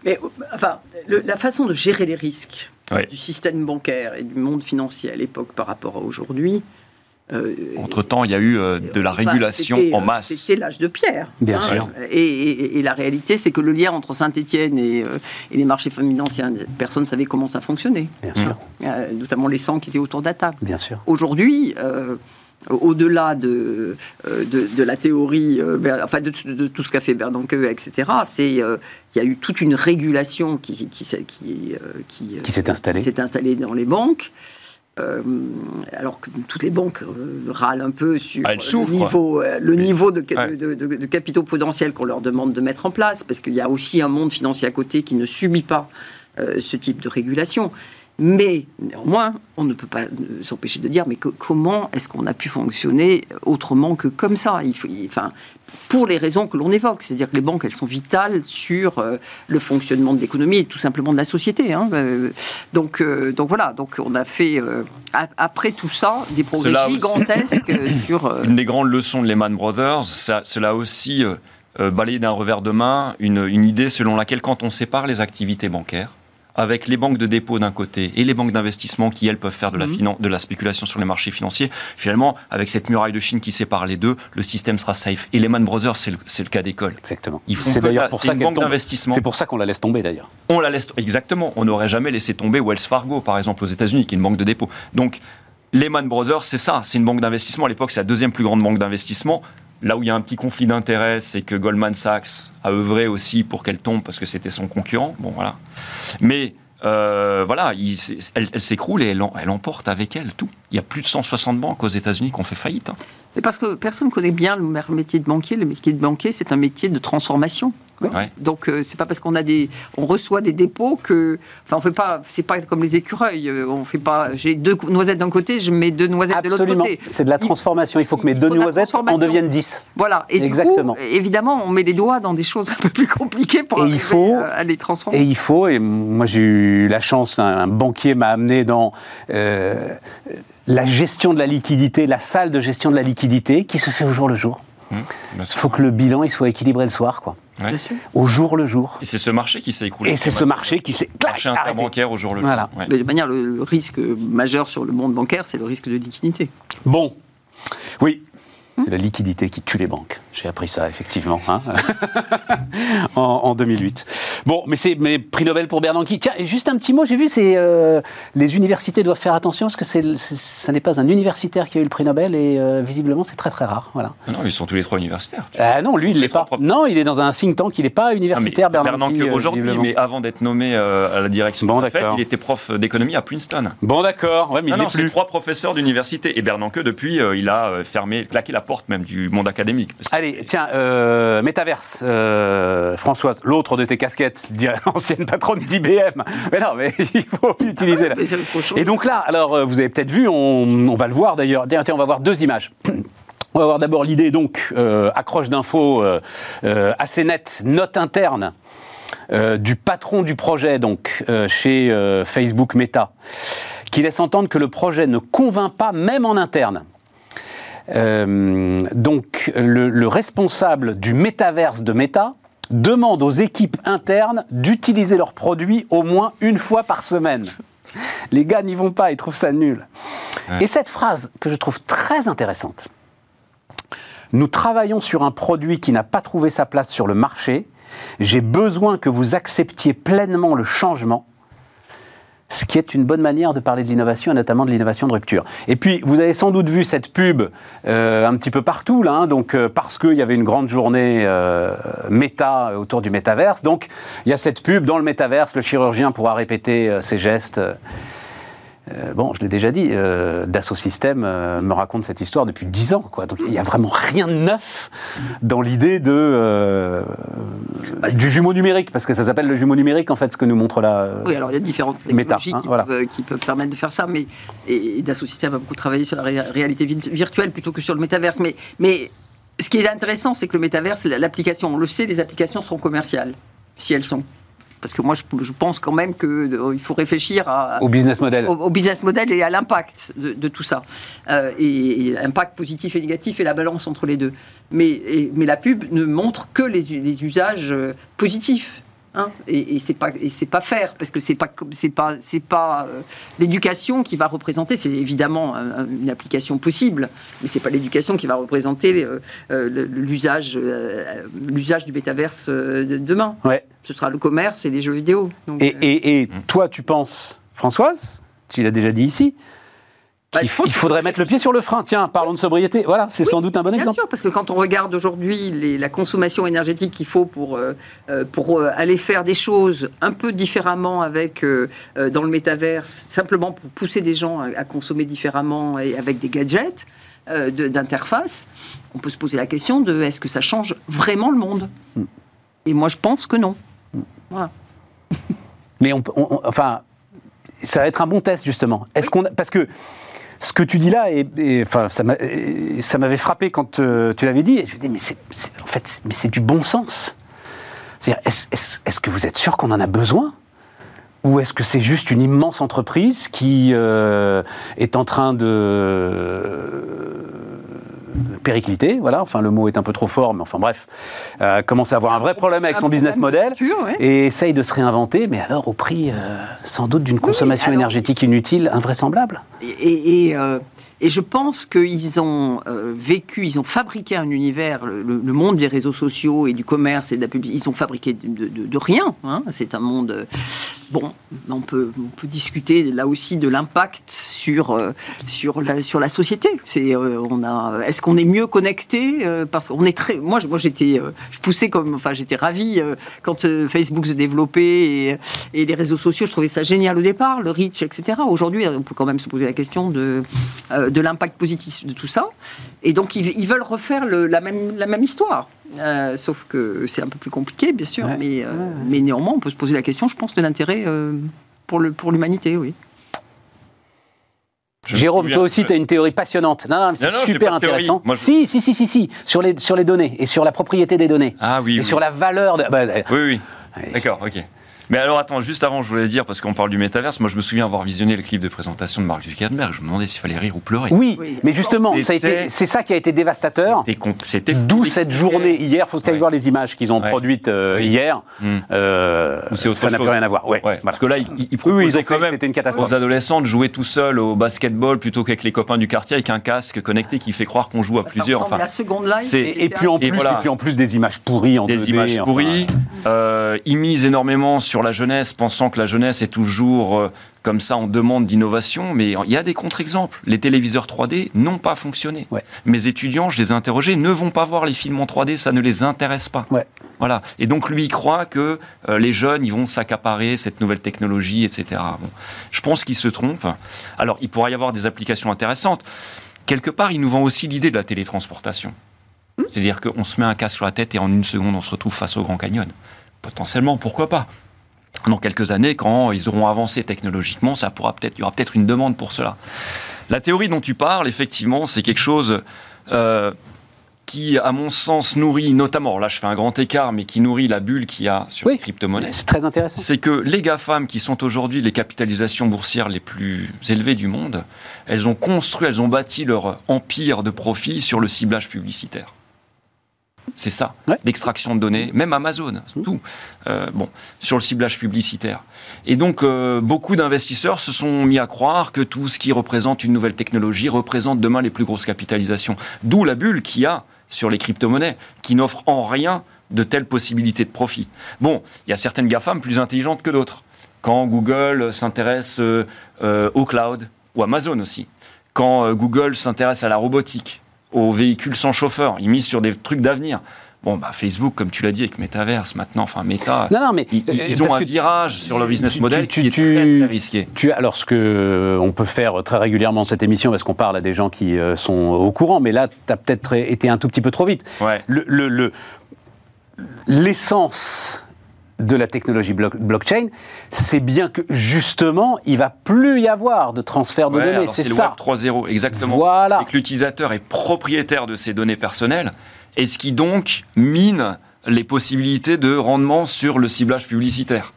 Mais euh, enfin, le- la façon de gérer les risques Ouais. du système bancaire et du monde financier à l'époque par rapport à aujourd'hui. euh, Entre-temps, il y a eu euh, de la enfin, régulation en masse. C'était l'âge de pierre. hein. Bien sûr. Et, et- et la réalité, c'est que le lien entre Saint-Étienne et, euh, et les marchés financiers, personne ne savait comment ça fonctionnait. Bien sûr, Euh, notamment les 100 qui étaient autour de la table. bien sûr. Aujourd'hui, euh, au-delà de, euh, de, de la théorie, euh, enfin de, de- de tout ce qu'a fait Bernanke, etc., c'est euh, il y a eu toute une régulation qui, qui, s'est- qui, euh, qui, euh, Qui s'est installée. s'est installée dans les banques. Euh, alors que toutes les banques euh, râlent un peu sur Ah, le niveau, euh, le Oui. niveau de, Ouais. de, de- de capitaux potentiels qu'on leur demande de mettre en place, parce qu'il y a aussi un monde financier à côté qui ne subit pas euh, ce type de régulation. Mais néanmoins, on ne peut pas s'empêcher de dire, mais que- comment est-ce qu'on a pu fonctionner autrement que comme ça? Il faut, il- enfin, Pour les raisons que l'on évoque, c'est-à-dire que les banques, elles sont vitales sur euh, le fonctionnement de l'économie et tout simplement de la société. hein. Euh, donc, euh, donc voilà, donc on a fait, après tout ça, des progrès Cela gigantesques sur... Une des grandes leçons de Lehman Brothers, cela aussi balayé d'un revers de main une, une idée selon laquelle quand on sépare les activités bancaires, avec les banques de dépôt d'un côté et les banques d'investissement qui, elles, peuvent faire de la, Mhm. de la spéculation sur les marchés financiers, finalement, avec cette muraille de Chine qui sépare les deux, le système sera safe. Et Lehman Brothers, c'est le, cas d'école. Exactement. C'est d'ailleurs pour ça banque d'investissement. C'est pour ça qu'on la laisse tomber d'ailleurs. On la laisse exactement. On n'aurait jamais laissé tomber Wells Fargo, par exemple, aux États-Unis, qui est une banque de dépôt. Donc, Lehman Brothers, c'est ça. C'est une banque d'investissement. À l'époque, c'est la deuxième plus grande banque d'investissement. Là où il y a un petit conflit d'intérêts, c'est que Goldman Sachs a œuvré aussi pour qu'elle tombe parce que c'était son concurrent. Bon, voilà. Mais euh, voilà, elle, s'écroule et elle emporte avec elle tout. Il y a plus de 160 banques aux États-Unis qui ont fait faillite. hein. C'est parce que personne ne connaît bien le métier de banquier. Le métier de banquier, c'est un métier de transformation. Ouais. Donc euh, c'est pas parce qu'on a des, on reçoit des dépôts que, enfin on fait pas, c'est pas comme les écureuils. euh, On fait pas, j'ai deux noisettes d'un côté, je mets deux noisettes de l'autre Absolument. côté. C'est de la transformation. Il faut que mes deux noisettes en deviennent dix. Voilà. Et Exactement. du coup, évidemment, on met les doigts dans des choses un peu plus compliquées pour Et il faut- à, à les transformer. Et il faut, et moi j'ai eu la chance, un, un banquier m'a amené dans euh, la gestion de la liquidité, la salle de gestion de la liquidité qui se fait au jour le jour. Bien Il faut que le bilan il soit équilibré le soir, quoi. Ouais. Au jour le jour. Et c'est ce marché qui s'est écoulé. Et c'est ce marché qui s'est marché arrêté. interbancaire au jour le jour. Voilà. Ouais. Mais de manière, le risque majeur sur le monde bancaire, c'est le risque de liquidité. Bon, oui, c'est la liquidité qui tue les banques. J'ai appris ça effectivement hein, en, en 2008. Bon, mais c'est prix Nobel pour Bernanke. Tiens, juste un petit mot, j'ai vu, c'est euh, les universités doivent faire attention parce que c'est, ça n'est pas un universitaire qui a eu le prix Nobel et euh, visiblement c'est très très rare. Voilà. Ah Non, ils sont tous les trois universitaires. Ah non, lui il Les l'est pas. propres. Non, il est dans un think tank, il n'est pas universitaire Bernanke. Bernanke euh, aujourd'hui, mais avant d'être nommé euh, à la direction Bon, de la Fed, il était prof d'économie à Princeton. Bon d'accord, ouais, mais Ah il non, plus. trois professeurs d'université. Et Bernanke, depuis, il a fermé, claqué la porte même du monde académique. Allez, tiens, euh, Métaverse, euh, Françoise, l'autre de tes casquettes, ancienne patronne d'IBM. Mais non, mais il faut utiliser là. Prochain. Et donc là, alors euh, vous avez peut-être vu, on, on va le voir d'ailleurs. Tiens, tiens, on va voir deux images. On va voir d'abord l'idée, donc, euh, accroche d'infos euh, euh, assez nette, note interne euh, du patron du projet, donc, euh, chez euh, Facebook Meta, qui laisse entendre que le projet ne convainc pas, même en interne. Euh, donc, le, le responsable du métaverse de Meta demande aux équipes internes d'utiliser leurs produits au moins une fois par semaine. Les gars n'y vont pas, ils trouvent ça nul. Ouais. Et cette phrase que je trouve très intéressante. Nous travaillons sur un produit qui n'a pas trouvé sa place sur le marché. J'ai besoin que vous acceptiez pleinement le changement ce qui est une bonne manière de parler de l'innovation, et notamment de l'innovation de rupture. Et puis, vous avez sans doute vu cette pub euh, un petit peu partout, là, hein, donc, euh, parce qu'il y avait une grande journée euh, méta autour du métaverse. Donc, il y a cette pub dans le métaverse, le chirurgien pourra répéter ses gestes. Euh, bon, je l'ai déjà dit, euh, Dassault Systèmes euh, me raconte cette histoire depuis 10 ans. Quoi. Donc, il n'y a vraiment rien de neuf dans l'idée de, euh, du jumeau numérique, parce que ça s'appelle le jumeau numérique, en fait, ce que nous montre là. Oui, alors il y a différentes Méta, technologies hein, qui, voilà. peuvent, qui peuvent permettre de faire ça, mais et, et Dassault Systèmes a beaucoup travaillé sur la ré- réalité vi- virtuelle plutôt que sur le métaverse. Mais, mais ce qui est intéressant, c'est que le métaverse, la- l'application, on le sait, les applications seront commerciales, si elles sont. Parce que moi, je, je pense quand même qu'il faut réfléchir à, au business model. au, au business model et à l'impact de, de tout ça. Euh, et, et impact positif et négatif et la balance entre les deux. Mais, et- mais la pub ne montre que les usages euh, positifs. Hein. et et c'est pas et c'est pas faire parce que c'est pas c'est pas c'est pas euh, l'éducation qui va représenter c'est évidemment un- un- une application possible mais c'est pas l'éducation qui va représenter euh, euh, l'usage euh, l'usage du métaverse de demain Ouais. ce sera le commerce et les jeux vidéo Donc, Et, et- et toi, tu penses, Françoise, tu l'as déjà dit ici, Bah, il faudrait mettre le pied sur le frein. Tiens, parlons de sobriété. Voilà, c'est sans doute un bon Bien exemple. sûr, parce que quand on regarde aujourd'hui la consommation énergétique qu'il faut pour, euh, euh, pour euh, aller faire des choses un peu différemment avec, euh, dans le métaverse, simplement pour pousser des gens à, à consommer différemment et avec des gadgets euh, d'interface, on peut se poser la question de est-ce que ça change vraiment le monde? Hmm. Et moi, je pense que non. Voilà. Mais on, enfin, ça va être un bon test justement. Est-ce qu'on, parce que ce que tu dis là, enfin, ça m'a- ça m'avait frappé quand euh, tu l'avais dit. Et je me dis, mais c'est, en fait, mais c'est du bon sens. C'est-à-dire, est-ce que vous êtes sûr qu'on en a besoin? Ou est-ce que c'est juste une immense entreprise qui euh, est en train de péricliter, voilà, enfin le mot est un peu trop fort, mais enfin bref, euh, commence à avoir un vrai problème avec son business model et essaye de se réinventer, mais alors au prix euh, sans doute d'une consommation alors- énergétique inutile, invraisemblable. Et, et, euh, et je pense qu'ils ont vécu, ils ont fabriqué un univers, le, le- le monde des réseaux sociaux et du commerce et de la publicité, ils ont fabriqué de, de- de rien. hein. C'est un monde. Bon, on peut, on peut discuter là aussi de l'impact sur, euh, sur, la, sur la société. C'est, euh, on a, est-ce qu'on est mieux connecté euh, Parce qu'on est très. Moi, moi j'étais, je poussais comme. Enfin, j'étais quand Facebook se développait et, les réseaux sociaux. Je trouvais ça génial au départ, le reach, etc. Aujourd'hui, on peut quand même se poser la question de, de l'impact positif de tout ça. Et donc, ils, ils veulent refaire le- la, même, la même histoire. Euh, sauf que c'est un peu plus compliqué, bien sûr, Ouais. mais, euh, mais néanmoins, on peut se poser la question, je pense, de l'intérêt euh, pour le- pour l'humanité, oui. Je Jérôme, toi aussi, tu as une théorie passionnante. Non, non, mais c'est super intéressant. Moi, je- Si, si, si, si, si, sur les, sur les données et sur la propriété des données. Ah oui. et oui. sur la valeur de. bah, Oui, oui. Ouais. D'accord, ok. Mais alors attends, juste avant, je voulais dire, parce qu'on parle du métaverse, moi je me souviens avoir visionné le clip de présentation de Mark Zuckerberg, je me demandais s'il fallait rire ou pleurer. Oui, Oui. mais justement, c'est ça qui a été dévastateur. C'était D'où cette journée hier. Faut aller Ouais. voir les images qu'ils ont Ouais. produites euh, Oui. hier. Hmm. Euh, autre ça n'a plus rien à voir. Ouais, Ouais, voilà. Parce que là, ils, ils Oui, oui, ils proposaient ont fait- quand même une catastrophe. aux adolescents de jouer tout seul au basketball plutôt qu'avec les copains du quartier avec un casque connecté qui fait croire qu'on joue à Ça plusieurs. Enfin, Et, puis en plus, voilà. et puis en plus des images pourries en des 2D, images pourries. Euh, ils misent énormément sur la jeunesse, pensant que la jeunesse est toujours euh, comme ça en demande d'innovation. Mais il y a des contre-exemples. Les téléviseurs 3D n'ont pas fonctionné. Ouais. Mes étudiants, je les ai interrogés, ne vont pas voir les films en 3D, ça ne les intéresse pas. Ouais. Voilà. Et donc lui, il croit que euh, les jeunes, ils vont s'accaparer cette nouvelle technologie, etc. Bon. Je pense qu'il se trompe. Alors, il pourrait y avoir des applications intéressantes. Quelque part, il nous vend aussi l'idée de la télétransportation. C'est-à-dire qu'on se met un casque sur la tête et en une seconde, on se retrouve face au Grand Canyon. Potentiellement, pourquoi pas Dans quelques années, quand ils auront avancé technologiquement, ça pourra peut-être, il y aura peut-être une demande pour cela. La théorie dont tu parles, effectivement, c'est quelque chose euh, qui, à mon sens, nourrit notamment, là je fais un grand écart, mais qui nourrit la bulle qu'il y a sur Oui. les crypto-monnaies. C'est très intéressant. C'est que les GAFAM, qui sont aujourd'hui les capitalisations boursières les plus élevées du monde, elles ont construit, elles ont bâti leur empire de profit sur le ciblage publicitaire. C'est ça, Ouais. l'extraction de données, même Amazon, tout. Euh, bon, sur le ciblage publicitaire. Et donc, euh, beaucoup d'investisseurs se sont mis à croire que tout ce qui représente une nouvelle technologie représente demain les plus grosses capitalisations. D'où la bulle qu'il y a sur les crypto-monnaies, qui n'offrent en rien de telles possibilités de profit. Bon, il y a certaines GAFAM plus intelligentes que d'autres. Quand Google s'intéresse euh, au cloud, ou Amazon aussi. Quand Google s'intéresse à la robotique, aux véhicules sans chauffeur, ils misent sur des trucs d'avenir. Bon, bah, Facebook, comme tu l'as dit, avec Metaverse, maintenant, enfin, Meta, Non, non, mais ils, ils euh, ont parce un virage sur leur business tu- model tu- qui est tu- très, risqué. Tu alors ce que euh, on peut faire très régulièrement cette émission, parce qu'on parle à des gens qui euh, sont au courant, mais là, tu as peut-être été un tout petit peu trop vite. Ouais. Le- le- le- L'essence de la technologie blo- blockchain, c'est bien que justement, il va plus y avoir de transfert de Ouais, données. C'est c'est le ça. Web 3.0, exactement. Voilà. C'est que l'utilisateur est propriétaire de ses données personnelles, et ce qui donc mine les possibilités de rendement sur le ciblage publicitaire.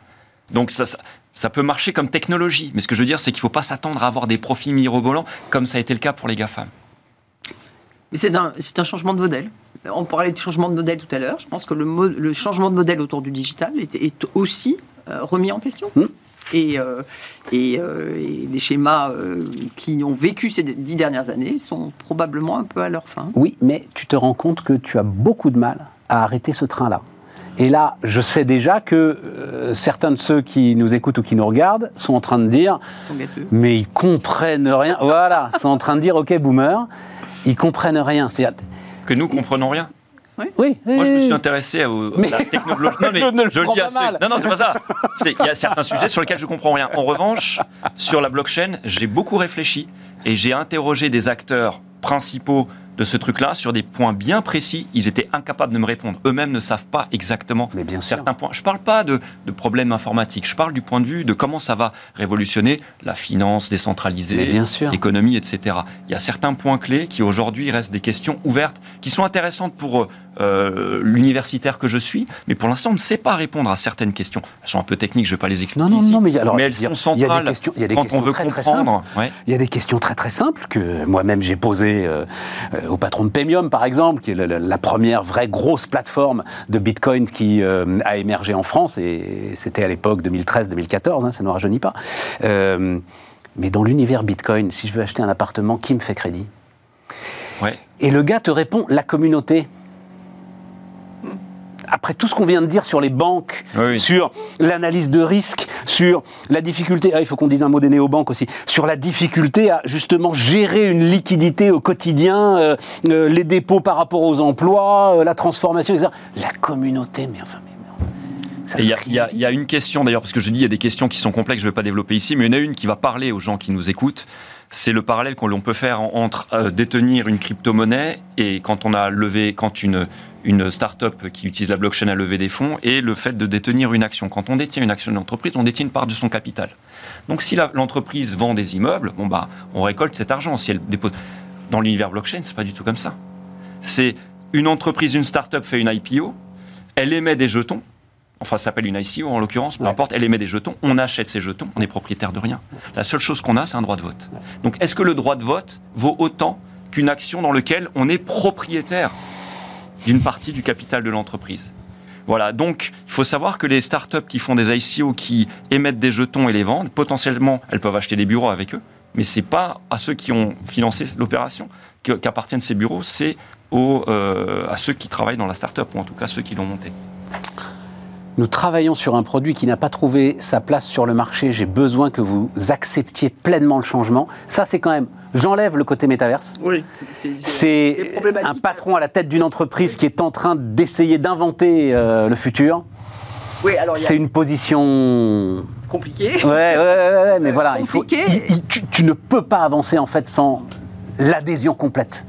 Donc ça, ça, ça peut marcher comme technologie, mais ce que je veux dire, c'est qu'il ne faut pas s'attendre à avoir des profits mirobolants, comme ça a été le cas pour les GAFAM. Mais c'est un, c'est un changement de modèle. On parlait de changement de modèle tout à l'heure. Je pense que le, changement de modèle autour du digital est, est aussi euh, remis en question. Hmm. Et, euh, et, euh, et les schémas euh, qui ont vécu ces dix dernières années sont probablement un peu à leur fin. Oui, mais tu te rends compte que tu as beaucoup de mal à arrêter ce train-là. Et là, je sais déjà que euh, certains de ceux qui nous écoutent ou qui nous regardent sont en train de dire Ils sont gâteux. mais ils comprennent rien. Voilà, ils sont en train de dire ok boomer, ils comprennent rien. C'est Que nous comprenons rien. oui. Moi, je me oui. suis intéressé à Mais- la technologie. Non, mais Je je le prends dis mal. Non, non, c'est pas ça. Il y a certains sujets sur lesquels je comprends rien. En revanche, sur la blockchain, j'ai beaucoup réfléchi et j'ai interrogé des acteurs principaux de ce truc-là sur des points bien précis. Ils étaient incapables de me répondre. Eux-mêmes ne savent pas exactement Mais bien sûr. certains points. Je ne parle pas de, de problèmes informatiques. Je parle du point de vue de comment ça va révolutionner la finance décentralisée, l'économie, etc. Il y a certains points clés qui aujourd'hui restent des questions ouvertes, qui sont intéressantes pour euh, l'universitaire que je suis, mais pour l'instant on ne sait pas répondre à certaines questions. Elles sont un peu techniques, je ne vais pas les expliquer Non, non, ici, non, mais alors, elles sont il y a des centrales questions- il y a des quand questions on veut très, très comprendre. Ouais. Il y a des questions très très simples que moi-même j'ai posées euh, euh, au patron de Paymium, par exemple, qui est la, la- la première vraie grosse plateforme de Bitcoin qui euh, a émergé en France, et c'était à l'époque 2013-2014, hein, ça ne nous rajeunit pas. Mais dans l'univers Bitcoin, si je veux acheter un appartement, qui me fait crédit? Ouais. Et le gars te répond, la communauté. Après tout ce qu'on vient de dire sur les banques, Oui, sur l'analyse de risque, sur la difficulté, ah, il faut qu'on dise un mot des néobanques aussi, sur la difficulté à justement gérer une liquidité au quotidien, euh, euh, les dépôts par rapport aux emplois, euh, la transformation, etc. La communauté, mais enfin, il y, a- y y une question d'ailleurs, parce que je dis il y a des questions qui sont complexes, je ne vais pas développer ici, mais il y en a une qui va parler aux gens qui nous écoutent. C'est le parallèle qu'on peut faire en- entre euh, détenir une crypto-monnaie et quand on a levé, quand une, une start-up qui utilise la blockchain a levé des fonds et le fait de détenir une action. Quand on détient une action d'une entreprise, on détient une part de son capital. Donc si l'entreprise vend des immeubles, bon bah, on récolte cet argent. Si elle dépose. Dans l'univers blockchain, c'est pas du tout comme ça. C'est une entreprise, une start-up fait une IPO, elle émet des jetons, enfin ça s'appelle une ICO en l'occurrence, peu importe, elle émet des jetons, on achète ces jetons, on est propriétaire de rien. La seule chose qu'on a, c'est un droit de vote. Donc est-ce que le droit de vote vaut autant qu'une action dans laquelle on est propriétaire? D'une partie du capital de l'entreprise voilà, donc il faut savoir que les startups qui font des ICO, qui émettent des jetons et les vendent, potentiellement, elles peuvent acheter des bureaux avec eux, mais c'est pas à ceux qui ont financé l'opération qu'appartiennent ces bureaux, c'est euh, à ceux qui travaillent dans la startup, ou en tout cas ceux qui l'ont monté. Nous travaillons sur un produit qui n'a pas trouvé sa place sur le marché. J'ai besoin que vous acceptiez pleinement le changement. Ça, c'est quand même. J'enlève le côté métaverse. Oui. C'est un patron à la tête d'une entreprise qui est en train d'essayer d'inventer euh, le futur. Oui, alors c'est une position compliquée. Ouais, ouais, ouais, mais voilà, il faut, tu, ne peux pas avancer en fait sans l'adhésion complète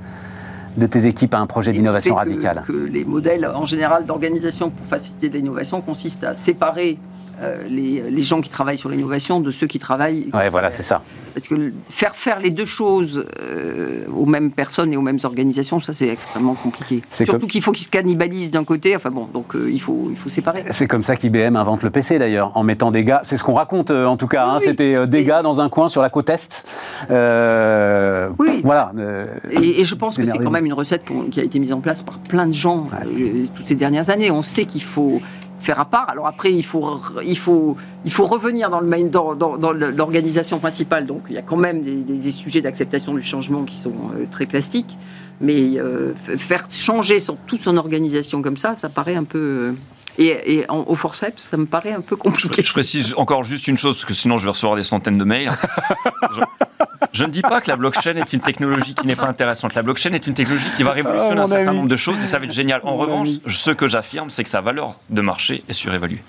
de tes équipes à un projet d'innovation radicale que les modèles en général d'organisation pour faciliter l'innovation consistent à séparer euh, les, gens qui travaillent sur l'innovation de ceux qui travaillent. Ouais, voilà, c'est ça. Parce que faire faire les deux choses euh, aux mêmes personnes et aux mêmes organisations, ça c'est extrêmement compliqué. Surtout qu'il faut qu'ils se cannibalisent d'un côté. Enfin bon, donc euh, il faut il faut séparer. C'est comme ça qu'IBM invente le PC d'ailleurs, en mettant des gars. C'est ce qu'on raconte en tout cas. Hein, C'était des gars dans un coin sur la côte est. oui. Voilà. Et, je pense que c'est quand même une recette qui a été mise en place par plein de gens toutes ces dernières années. On sait qu'il faut à part. Alors après, il faut, il faut, il faut revenir dans, le main, dans, dans, l'organisation principale. Donc il y a quand même des, sujets d'acceptation du changement qui sont euh, très classiques. Mais euh, faire changer son, toute son organisation comme ça, ça paraît un peu... Et, au forceps, ça me paraît un peu compliqué. Je, précise encore juste une chose, parce que sinon je vais recevoir des centaines de mails. je, ne dis pas que la blockchain est une technologie qui n'est pas intéressante. La blockchain est une technologie qui va révolutionner ah, un certain nombre de choses et ça va être génial. En revanche, ce que j'affirme, c'est que sa valeur de marché est surévaluée.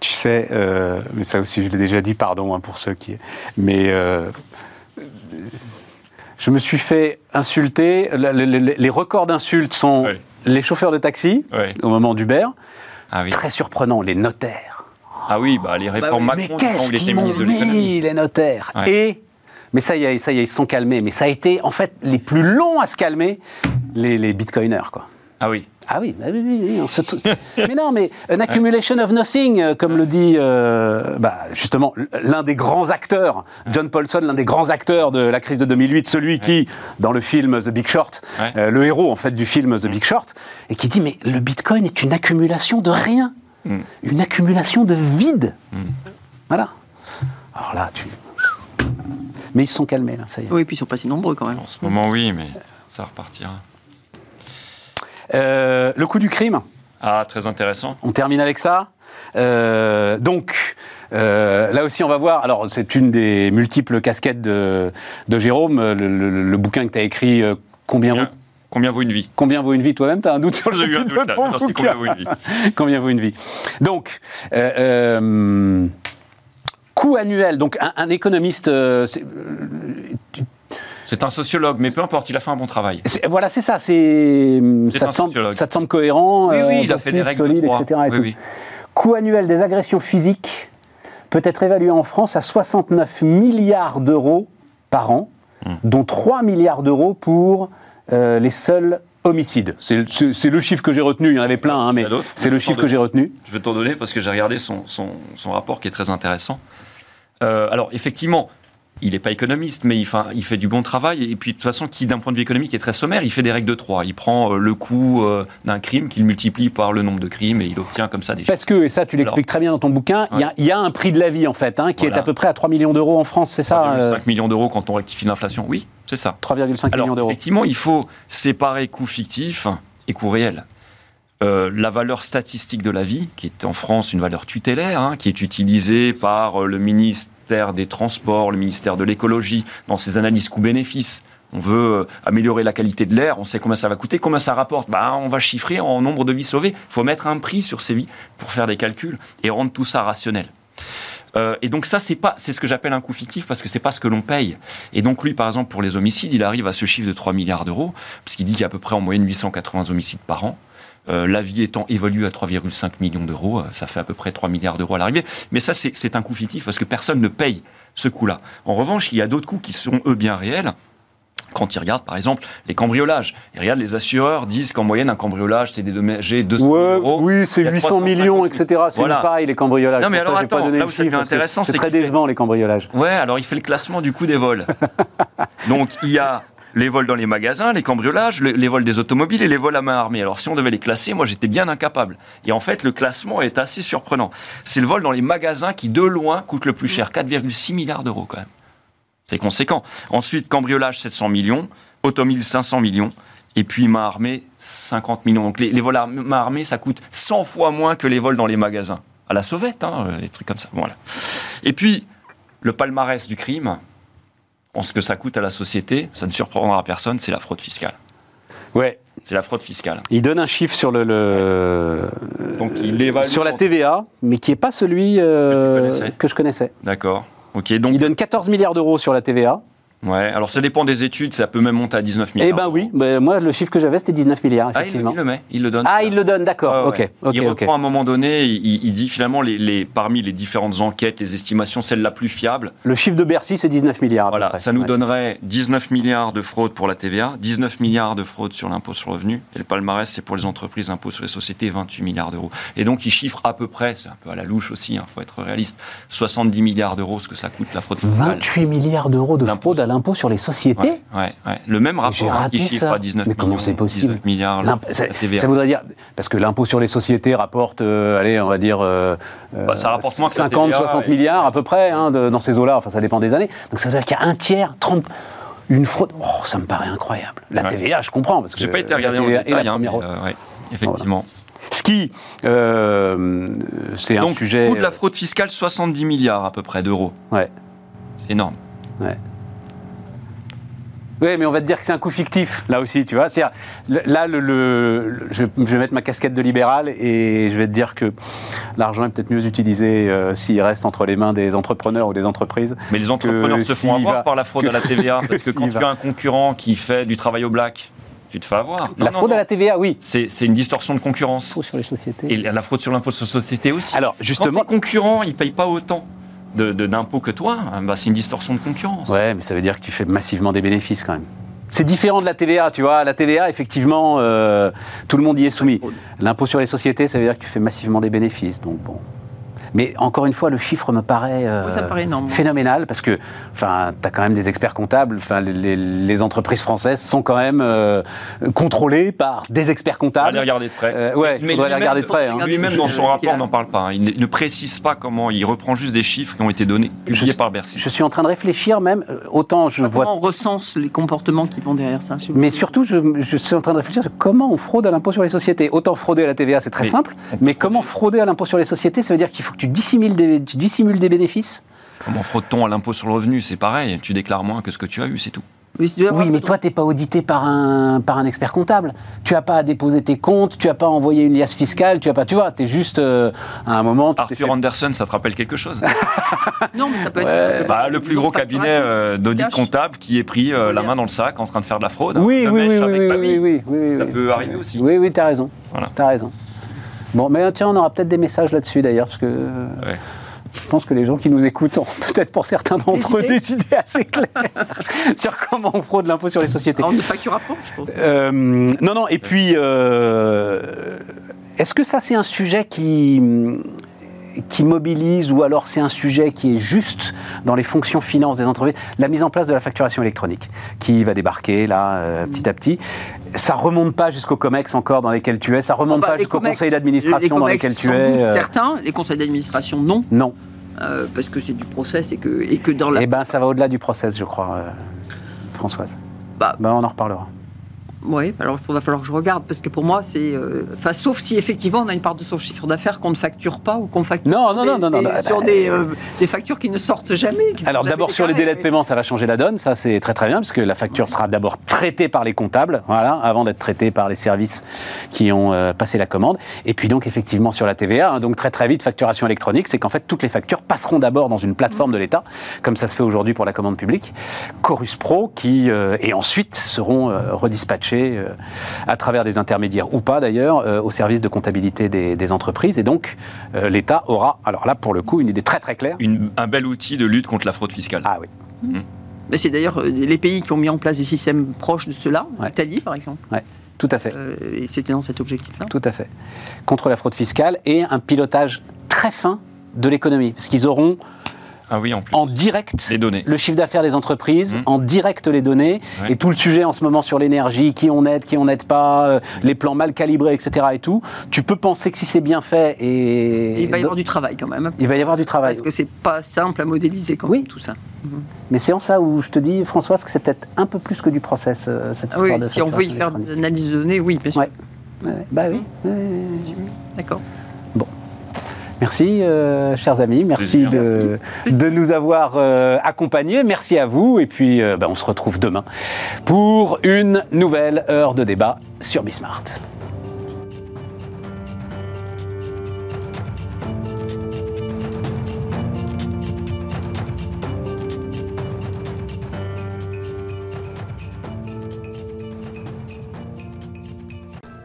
Tu sais, euh, mais ça aussi je l'ai déjà dit, pardon hein, pour ceux qui... Mais... Euh, je me suis fait insulter. Les, records d'insultes sont les chauffeurs de taxi au moment d'Uber. Ah Très surprenant, les notaires. Ah oui, bah, les réformes bah Macron, mais qu'est-ce qu'ils m'ont mis, les notaires Et, mais ça y est, ça y est, ils se sont calmés. Mais ça a été, en fait, les plus longs à se calmer, les, les bitcoiners, quoi. Ah oui. Ah oui, bah oui, oui, oui mais non, mais an accumulation of nothing, euh, comme le dit euh, bah, justement l'un des grands acteurs, John Paulson, l'un des grands acteurs de la crise de 2008, celui qui, dans le film The Big Short, euh, le héros en fait du film The Big Short, et qui dit mais le Bitcoin est une accumulation de rien, mm. une accumulation de vide. Mm. Voilà. Alors là, tu. Mais ils se sont calmés là, ça y est. Oui, et puis ils sont pas si nombreux quand même. En ce moment, oui, mais ça repartira. Euh, le coût du crime. Ah, très intéressant. On termine avec ça. Euh, donc, euh, là aussi, on va voir. Alors, c'est une des multiples casquettes de, Jérôme. Le, bouquin que tu as écrit, combien vaut Combien vaut une vie? Combien vaut une vie Toi-même, tu as un doute sur le titre de ton Combien vaut une vie? Combien vaut une vie? Donc, coût annuel. Donc, un, un économiste c'est un sociologue, mais peu importe, il a fait un bon travail. Voilà, c'est ça. C'est ça, te semble, ça te semble cohérent. Oui, oui, euh, il a fait des règles solide, etc. Coût annuel des agressions physiques peut être évalué en France à 69 milliards d'euros par an, hmm. dont 3 milliards d'euros pour euh, les seuls homicides. C'est le chiffre que j'ai retenu, il y en avait plein, hein, mais c'est le chiffre que j'ai retenu. Je vais t'en donner parce que j'ai regardé son, son, rapport qui est très intéressant. Euh, alors effectivement, il n'est pas économiste, mais il, il, fait du bon travail. Et puis, de toute façon, qui, d'un point de vue économique, est très sommaire, il fait des règles de trois. Il prend euh, le coût euh, d'un crime qu'il multiplie par le nombre de crimes et il obtient comme ça des Parce que, et ça, tu l'expliques très bien dans ton bouquin, il y, a un prix de la vie, en fait, hein, qui est à peu près à 3 millions d'euros en France, c'est ça 3,5 euh millions d'euros quand on rectifie l'inflation, oui, c'est ça. 3,5 millions d'euros. Effectivement, il faut séparer coût fictif et coût réel. la valeur statistique de la vie, qui est en France une valeur tutélaire, hein, qui est utilisée par le ministre des Transports, le ministère de l'Écologie, dans ses analyses coûts-bénéfices. On veut euh, améliorer la qualité de l'air, on sait combien ça va coûter, combien ça rapporte. Bah, on va chiffrer en nombre de vies sauvées. Il faut mettre un prix sur ces vies pour faire des calculs et rendre tout ça rationnel. Euh, et donc ça, c'est pas, c'est ce que j'appelle un coût fictif parce que c'est pas ce que l'on paye. Et donc lui, par exemple, pour les homicides, il arrive à ce chiffre de 3 milliards d'euros, puisqu'il dit qu'il y a à peu près en moyenne 880 homicides par an. Euh, la vie étant évoluée à 3,5 millions d'euros, euh, ça fait à peu près 3 milliards d'euros à l'arrivée. Mais ça, c'est un coût fictif parce que personne ne paye ce coût-là. En revanche, il y a d'autres coûts qui sont, eux, bien réels. quand ils regardent, par exemple, les cambriolages. Et regarde, les assureurs disent qu'en moyenne, un cambriolage, c'est dédommagé 200 Ouais, euros. oui, c'est Il y a 800 350 millions, etc. C'est Voilà. pareil, les cambriolages. Non, mais ça, alors pas attends, donné là où ça devient intéressant, c'est très fait- décevant, les cambriolages. Ouais, alors il fait le classement du coût des vols. Donc il y a les vols dans les magasins, les cambriolages, le- les vols des automobiles et les vols à main armée. Alors si on devait les classer, moi j'étais bien incapable. Et en fait, le classement est assez surprenant. C'est le vol dans les magasins qui, de loin, coûte le plus cher, 4,6 milliards d'euros quand même. C'est conséquent. Ensuite, cambriolage, 700 millions, automobile, 500 millions. Et puis main armée, 50 millions. Donc les, les vols à main armée, ça coûte 100 fois moins que les vols dans les magasins. À la sauvette, hein, euh, des trucs comme ça. Voilà. Et puis, le palmarès du crime, en ce que ça coûte à la société, ça ne surprendra personne, c'est la fraude fiscale. Ouais. C'est la fraude fiscale. Il donne un chiffre sur le, le- Donc il évalue. sur la TVA, mais qui n'est pas celui euh, connaissais. que je connaissais. D'accord. Ok, donc. Il donne 14 milliards d'euros sur la TVA. Ouais, alors ça dépend des études, ça peut même monter à 19 milliards. Eh ben oui, moi le chiffre que j'avais c'était 19 milliards, Ah, il, effectivement. il le met, il le donne. Ah, il le donne, d'accord. Ouais. Ok, il reprend à un moment donné, il, il dit finalement, les, les- parmi les différentes enquêtes, les estimations, celle la plus fiable, Le chiffre de Bercy, c'est 19 milliards. voilà, près. ça nous Ouais. donnerait 19 milliards de fraude pour la TVA, 19 milliards de fraude sur l'impôt sur le revenu, et le palmarès, c'est pour les entreprises, impôt sur les sociétés, 28 milliards d'euros. Et donc, il chiffre à peu près, c'est un peu à la louche aussi, il faut être réaliste, 70 milliards d'euros, ce que ça coûte la fraude fiscale. 28 milliards d'euros de fraude à l'impôt sur les sociétés Ouais, ouais, ouais. Le même rapport J'ai raté qui chiffre ça. à 19 Mais comment c'est possible 19 milliards ça, ça voudrait dire, parce que l'impôt sur les sociétés rapporte, euh, allez, on va dire, euh, Bah, ça rapporte moins que la 50, TVA, 60 et- milliards à peu près hein, de- dans ces eaux-là. Enfin, ça dépend des années. Donc ça veut dire qu'il y a un tiers, 30, une fraude. Oh, ça me paraît incroyable. La Ouais. TVA, je comprends. Parce que J'ai pas été regardé en détail, hein, première- euh, ouais, effectivement. Ce qui, euh, c'est un Donc, sujet. coût de la fraude fiscale, 70 milliards à peu près d'euros. Ouais. C'est énorme. Oui, mais on va te dire que c'est un coût fictif, là aussi, tu vois. C'est-à-dire, Là, le, le- le- je, je vais mettre ma casquette de libéral et je vais te dire que l'argent est peut-être mieux utilisé euh, s'il reste entre les mains des entrepreneurs ou des entreprises. Mais les entrepreneurs se font avoir va- par la fraude que- à la TVA, parce que quand va. tu as un concurrent qui fait du travail au black, tu te fais avoir. La non, fraude non. à la TVA, oui. C'est une distorsion de concurrence. Impôt sur les sociétés. Et la fraude sur l'impôt sur les sociétés aussi. Alors, justement. Quand tes concurrents, ils ne payent pas autant d'impôts que toi, hein, bah, c'est une distorsion de concurrence. Ouais, mais ça veut dire que tu fais massivement des bénéfices quand même. C'est différent de la TVA, tu vois. La TVA, effectivement, euh, tout le monde y est soumis. L'impôt sur les sociétés, ça veut dire que tu fais massivement des bénéfices. Donc bon. Mais encore une fois, le chiffre me paraît, euh, Ouais, ça me paraît énorme. phénoménal parce que, enfin, tu as quand même des experts comptables. Enfin, les, les- les entreprises françaises sont quand même euh, contrôlées par des experts On va comptables. les regarder de près. Euh, ouais, il faudrait les lui-même- regarder de près. hein. Lui-même, dans son rapport, n'en parle pas. hein. Il ne- précise pas comment. Il reprend juste des chiffres qui ont été donnés, publiés par Bercy. Je suis en train de réfléchir même. euh, Autant je vois Comment on recense les comportements qui vont derrière ça chez vous Mais surtout, je, je suis en train de réfléchir sur comment on fraude à l'impôt sur les sociétés. Autant frauder à la TVA, c'est très Mais simple, mais comment frauder à l'impôt sur les sociétés Ça veut dire qu'il faut que tu dissimules des, tu dissimules des bénéfices Comment fraude-t-on à l'impôt sur le revenu? C'est pareil. Tu déclares moins que ce que tu as eu, c'est tout. Oui, mais toi, tu n'es pas audité par un, par un expert comptable. Tu n'as pas à déposer tes comptes, tu n'as pas à envoyer une liasse fiscale, tu as pas, tu vois, tu es juste euh, à un moment. Arthur fait- Anderson, ça te rappelle quelque chose? Non, mais ça peut être. Ouais. ça peut être Bah, Le plus gros cabinet euh, d'audit comptable qui est pris euh, la main dans le sac en train de faire de la fraude. hein. Oui, oui, oui, oui, oui, oui, oui, oui, Ça oui. peut arriver aussi. Oui, oui, tu as raison. Voilà. Tu as raison. Bon, mais tiens, on aura peut-être des messages là-dessus d'ailleurs, parce que euh, Ouais. je pense que les gens qui nous écoutent ont peut-être pour certains d'entre eux Des idées assez claires sur comment on fraude l'impôt sur les sociétés. On ne facturera pas, je pense. Euh, non, non, et puis, euh, est-ce que ça c'est un sujet qui, qui mobilise ou alors c'est un sujet qui est juste dans les fonctions finances des entreprises La mise en place de la facturation électronique qui va débarquer là euh, petit à petit. Ça remonte pas jusqu'au COMEX encore dans lesquels tu es, ça remonte Enfin, pas jusqu'au conseil d'administration les dans lesquels tu es. euh, Certains, les conseils d'administration, non, non. euh, parce que c'est du process et que, et que dans la. Eh ben, ça va au-delà du process, je crois, euh, Françoise. Bah. Ben, on en reparlera. Oui, alors il va falloir que je regarde, parce que pour moi, c'est. euh, sauf si effectivement on a une part de son chiffre d'affaires qu'on ne facture pas ou qu'on facture Non, non, des- non, non, non, bah, sur des, euh, des factures qui ne sortent jamais. Alors d'abord sur les délais de paiement, ça va changer la donne, ça c'est très très bien, parce que la facture sera d'abord traitée par les comptables, voilà, avant d'être traitée par les services qui ont euh, passé la commande. Et puis donc effectivement sur la TVA, hein, donc très très vite facturation électronique, c'est qu'en fait toutes les factures passeront d'abord dans une plateforme de l'État, comme ça se fait aujourd'hui pour la commande publique, Chorus Pro, qui et ensuite seront euh, euh, à travers des intermédiaires ou pas d'ailleurs euh, au service de comptabilité des, des entreprises. Et donc euh, l'État aura, alors là pour le coup, une idée très très claire. Une- un bel outil de lutte contre la fraude fiscale. Ah oui. Mais c'est d'ailleurs les pays qui ont mis en place des systèmes proches de cela, Ouais. l'Italie par exemple. Ouais, tout à fait. Euh, et c'était dans cet objectif-là. Tout à fait. Contre la fraude fiscale et un pilotage très fin de l'économie. Parce qu'ils auront Ah oui, en plus. en direct Les données. le chiffre d'affaires des entreprises, Mhm. en direct les données, Ouais. et tout le sujet en ce moment sur l'énergie, qui on aide, qui on n'aide pas, euh, les plans mal calibrés, etc. et tout. Tu peux penser que si c'est bien fait et... Il va y avoir du travail quand même. Il va y avoir du travail. Parce que c'est pas simple à modéliser quand Oui. même tout ça. Mais c'est en ça où je te dis, Françoise, que c'est peut-être un peu plus que du process, euh, cette Ah histoire oui, de si on veut y faire de l'analyse de données, oui, bien sûr. Ouais. Ouais, Bah oui. Ouais, ouais, ouais. Merci, euh, chers amis. Merci Plaisir. de, de nous avoir euh, accompagnés. Merci à vous. Et puis, euh, bah, on se retrouve demain pour une nouvelle heure de débat sur Bismart.